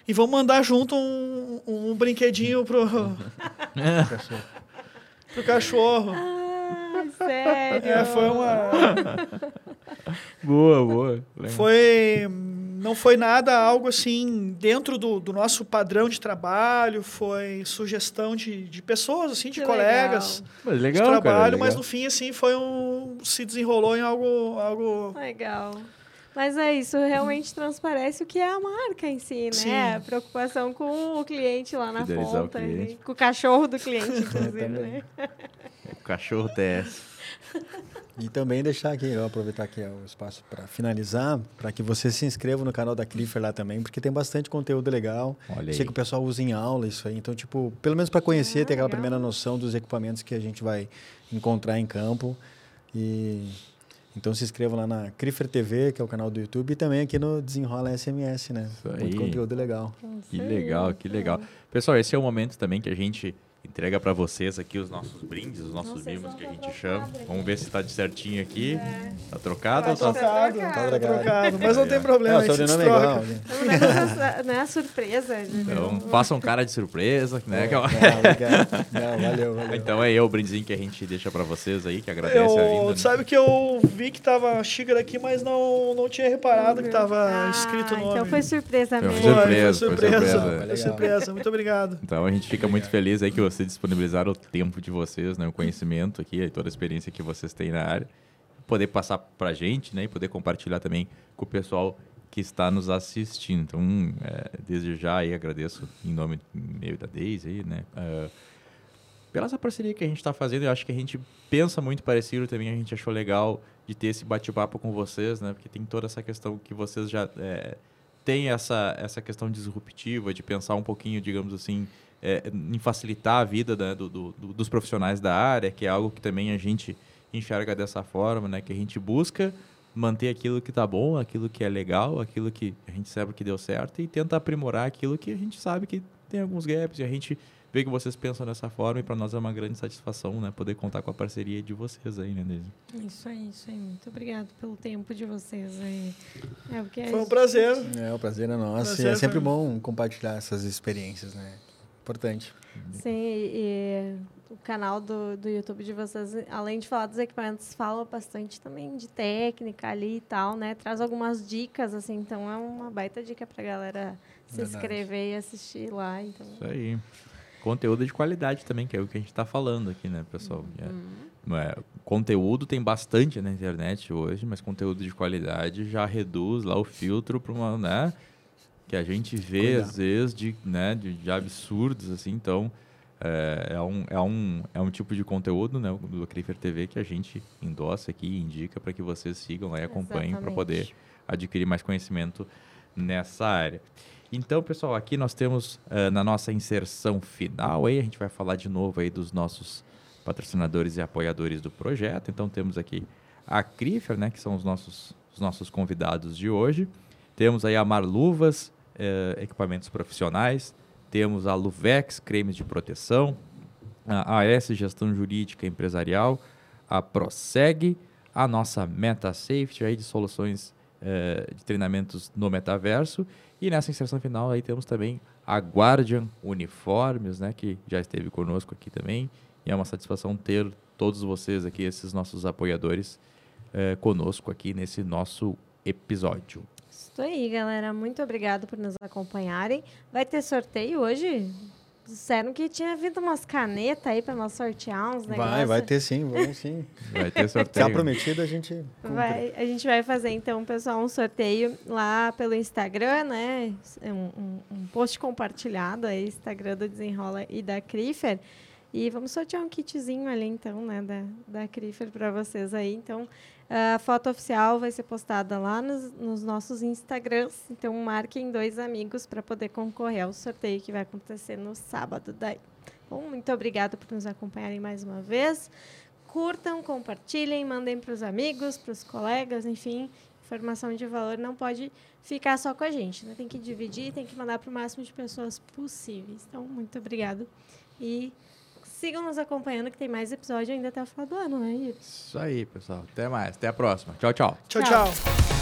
S3: e vamos mandar junto um, um brinquedinho pro, pro cachorro.
S1: Ah, sério?
S3: É, foi uma.
S2: boa, boa.
S3: Foi. Não foi nada algo assim dentro do, do nosso padrão de trabalho, foi sugestão de, de pessoas, assim, de que colegas
S2: legal. Mas legal,
S3: de trabalho,
S2: cara, legal.
S3: mas no fim, assim, foi um. se desenrolou em algo. algo
S1: legal. Mas é isso, realmente transparece o que é a marca em si, né? Sim. A preocupação com o cliente lá na Fidelizar ponta, né? com o cachorro do cliente, inclusive, né?
S2: O cachorro TS.
S4: E também deixar aqui, eu aproveitar aqui o espaço para finalizar, para que você se inscreva no canal da Cliffer lá também, porque tem bastante conteúdo legal.
S2: Olha
S4: Sei que o pessoal usa em aula isso aí. Então, tipo, pelo menos para conhecer, ah, ter aquela legal. primeira noção dos equipamentos que a gente vai encontrar em campo. E então se inscrevam lá na Crifer TV, que é o canal do YouTube, e também aqui no Desenrola SMS, né?
S2: Isso aí.
S4: Muito conteúdo legal.
S2: Que legal, que legal. Pessoal, esse é o momento também que a gente entrega para vocês aqui os nossos brindes, os nossos mimos que a gente chama. Vamos ver se está de certinho aqui. É. Tá trocado
S3: tá
S2: ou
S3: tá trocado? Tá trocado, mas não tem problema. Não,
S4: o sobrenome é igual.
S1: Né? Não é surpresa.
S2: Então, façam cara de surpresa, né?
S4: É, não, não, valeu, valeu.
S2: Então é eu o brindezinho que a gente deixa para vocês aí, que agradece eu, a vinda. Né?
S3: Sabe né? que eu vi que tava a xícara aqui, mas não, não tinha reparado que tava ah, escrito o nome.
S1: Então foi surpresa
S2: foi
S1: mesmo.
S2: Surpresa,
S3: foi surpresa, foi surpresa. Foi surpresa. Muito obrigado.
S2: Então a gente fica muito feliz aí que você disponibilizaram o tempo de vocês, né, o conhecimento aqui, toda a experiência que vocês têm na área, poder passar para a gente, né, e poder compartilhar também com o pessoal que está nos assistindo. Então, é, desde já aí agradeço em nome meu da aí, né, uh, pela essa parceria que a gente está fazendo. Eu acho que a gente pensa muito parecido também. A gente achou legal de ter esse bate-papo com vocês, né, porque tem toda essa questão que vocês já é, têm essa essa questão disruptiva de pensar um pouquinho, digamos assim, é, em facilitar a vida né, do, do, dos profissionais da área, que é algo que também a gente enxerga dessa forma, né, que a gente busca manter aquilo que está bom, aquilo que é legal, aquilo que a gente sabe que deu certo e tenta aprimorar aquilo que a gente sabe que tem alguns gaps e a gente vê que vocês pensam dessa forma e para nós é uma grande satisfação, né, poder contar com a parceria de vocês aí, né, Deise?
S1: Isso aí, isso aí. Muito obrigado pelo tempo de vocês aí.
S3: É, Foi um prazer.
S4: É, o prazer é nosso. Prazer, é sempre bom compartilhar essas experiências, né? Importante.
S1: Sim, e, o canal do, do YouTube de vocês, além de falar dos equipamentos, fala bastante também de técnica ali e tal, né? Traz algumas dicas, assim, então é uma baita dica para a galera se Verdade. inscrever e assistir lá. Então.
S2: Isso aí. Conteúdo de qualidade também, que é o que a gente está falando aqui, né, pessoal? Uhum. É, é, conteúdo tem bastante na internet hoje, mas conteúdo de qualidade já reduz lá o filtro para uma, né? Que a gente vê Cuidado. às vezes de, né, de, de absurdos assim, então é, é, um, é, um, é um tipo de conteúdo né, do Crifer TV que a gente endossa aqui e indica para que vocês sigam lá e acompanhem para poder adquirir mais conhecimento nessa área. Então, pessoal, aqui nós temos uh, na nossa inserção final aí, a gente vai falar de novo aí dos nossos patrocinadores e apoiadores do projeto. Então temos aqui a Crifer, né, que são os nossos, os nossos convidados de hoje. Temos aí a Marluvas, eh, equipamentos profissionais, temos a Luvex, cremes de proteção, a AS, gestão jurídica empresarial, a Proseg, a nossa Meta Safety aí de soluções eh, de treinamentos no metaverso. E nessa inserção final aí temos também a Guardian Uniformes, né, que já esteve conosco aqui também. E é uma satisfação ter todos vocês aqui, esses nossos apoiadores, eh, conosco aqui nesse nosso episódio.
S1: Isso aí, galera. Muito obrigado por nos acompanharem. Vai ter sorteio hoje? Disseram que tinha vindo umas canetas aí para nós sortear uns negócios.
S4: Vai, vai ter sim, vamos sim.
S2: Vai ter
S4: Se é
S2: sorteio.
S4: prometido, a gente cumpre.
S1: Vai, a gente vai fazer, então, pessoal, um sorteio lá pelo Instagram, né? Um, um- um post compartilhado aí, Instagram do Desenrola e da Crifer. E vamos sortear um kitzinho ali, então, né, da, da Crifer para vocês aí. Então, a foto oficial vai ser postada lá nos, nos nossos Instagrams. Então, marquem dois amigos para poder concorrer ao sorteio que vai acontecer no sábado daí. Bom, muito obrigada por nos acompanharem mais uma vez. Curtam, compartilhem, mandem para os amigos, para os colegas, enfim. Informação de valor não pode ficar só com a gente, né? Tem que dividir, tem que mandar para o máximo de pessoas possíveis. Então, muito obrigado. E sigam nos acompanhando que tem mais episódio ainda até o final do ano, né, Yuri?
S2: Isso aí, pessoal. Até mais. Até a próxima. Tchau, tchau.
S3: Tchau,
S1: Tchau.
S3: tchau.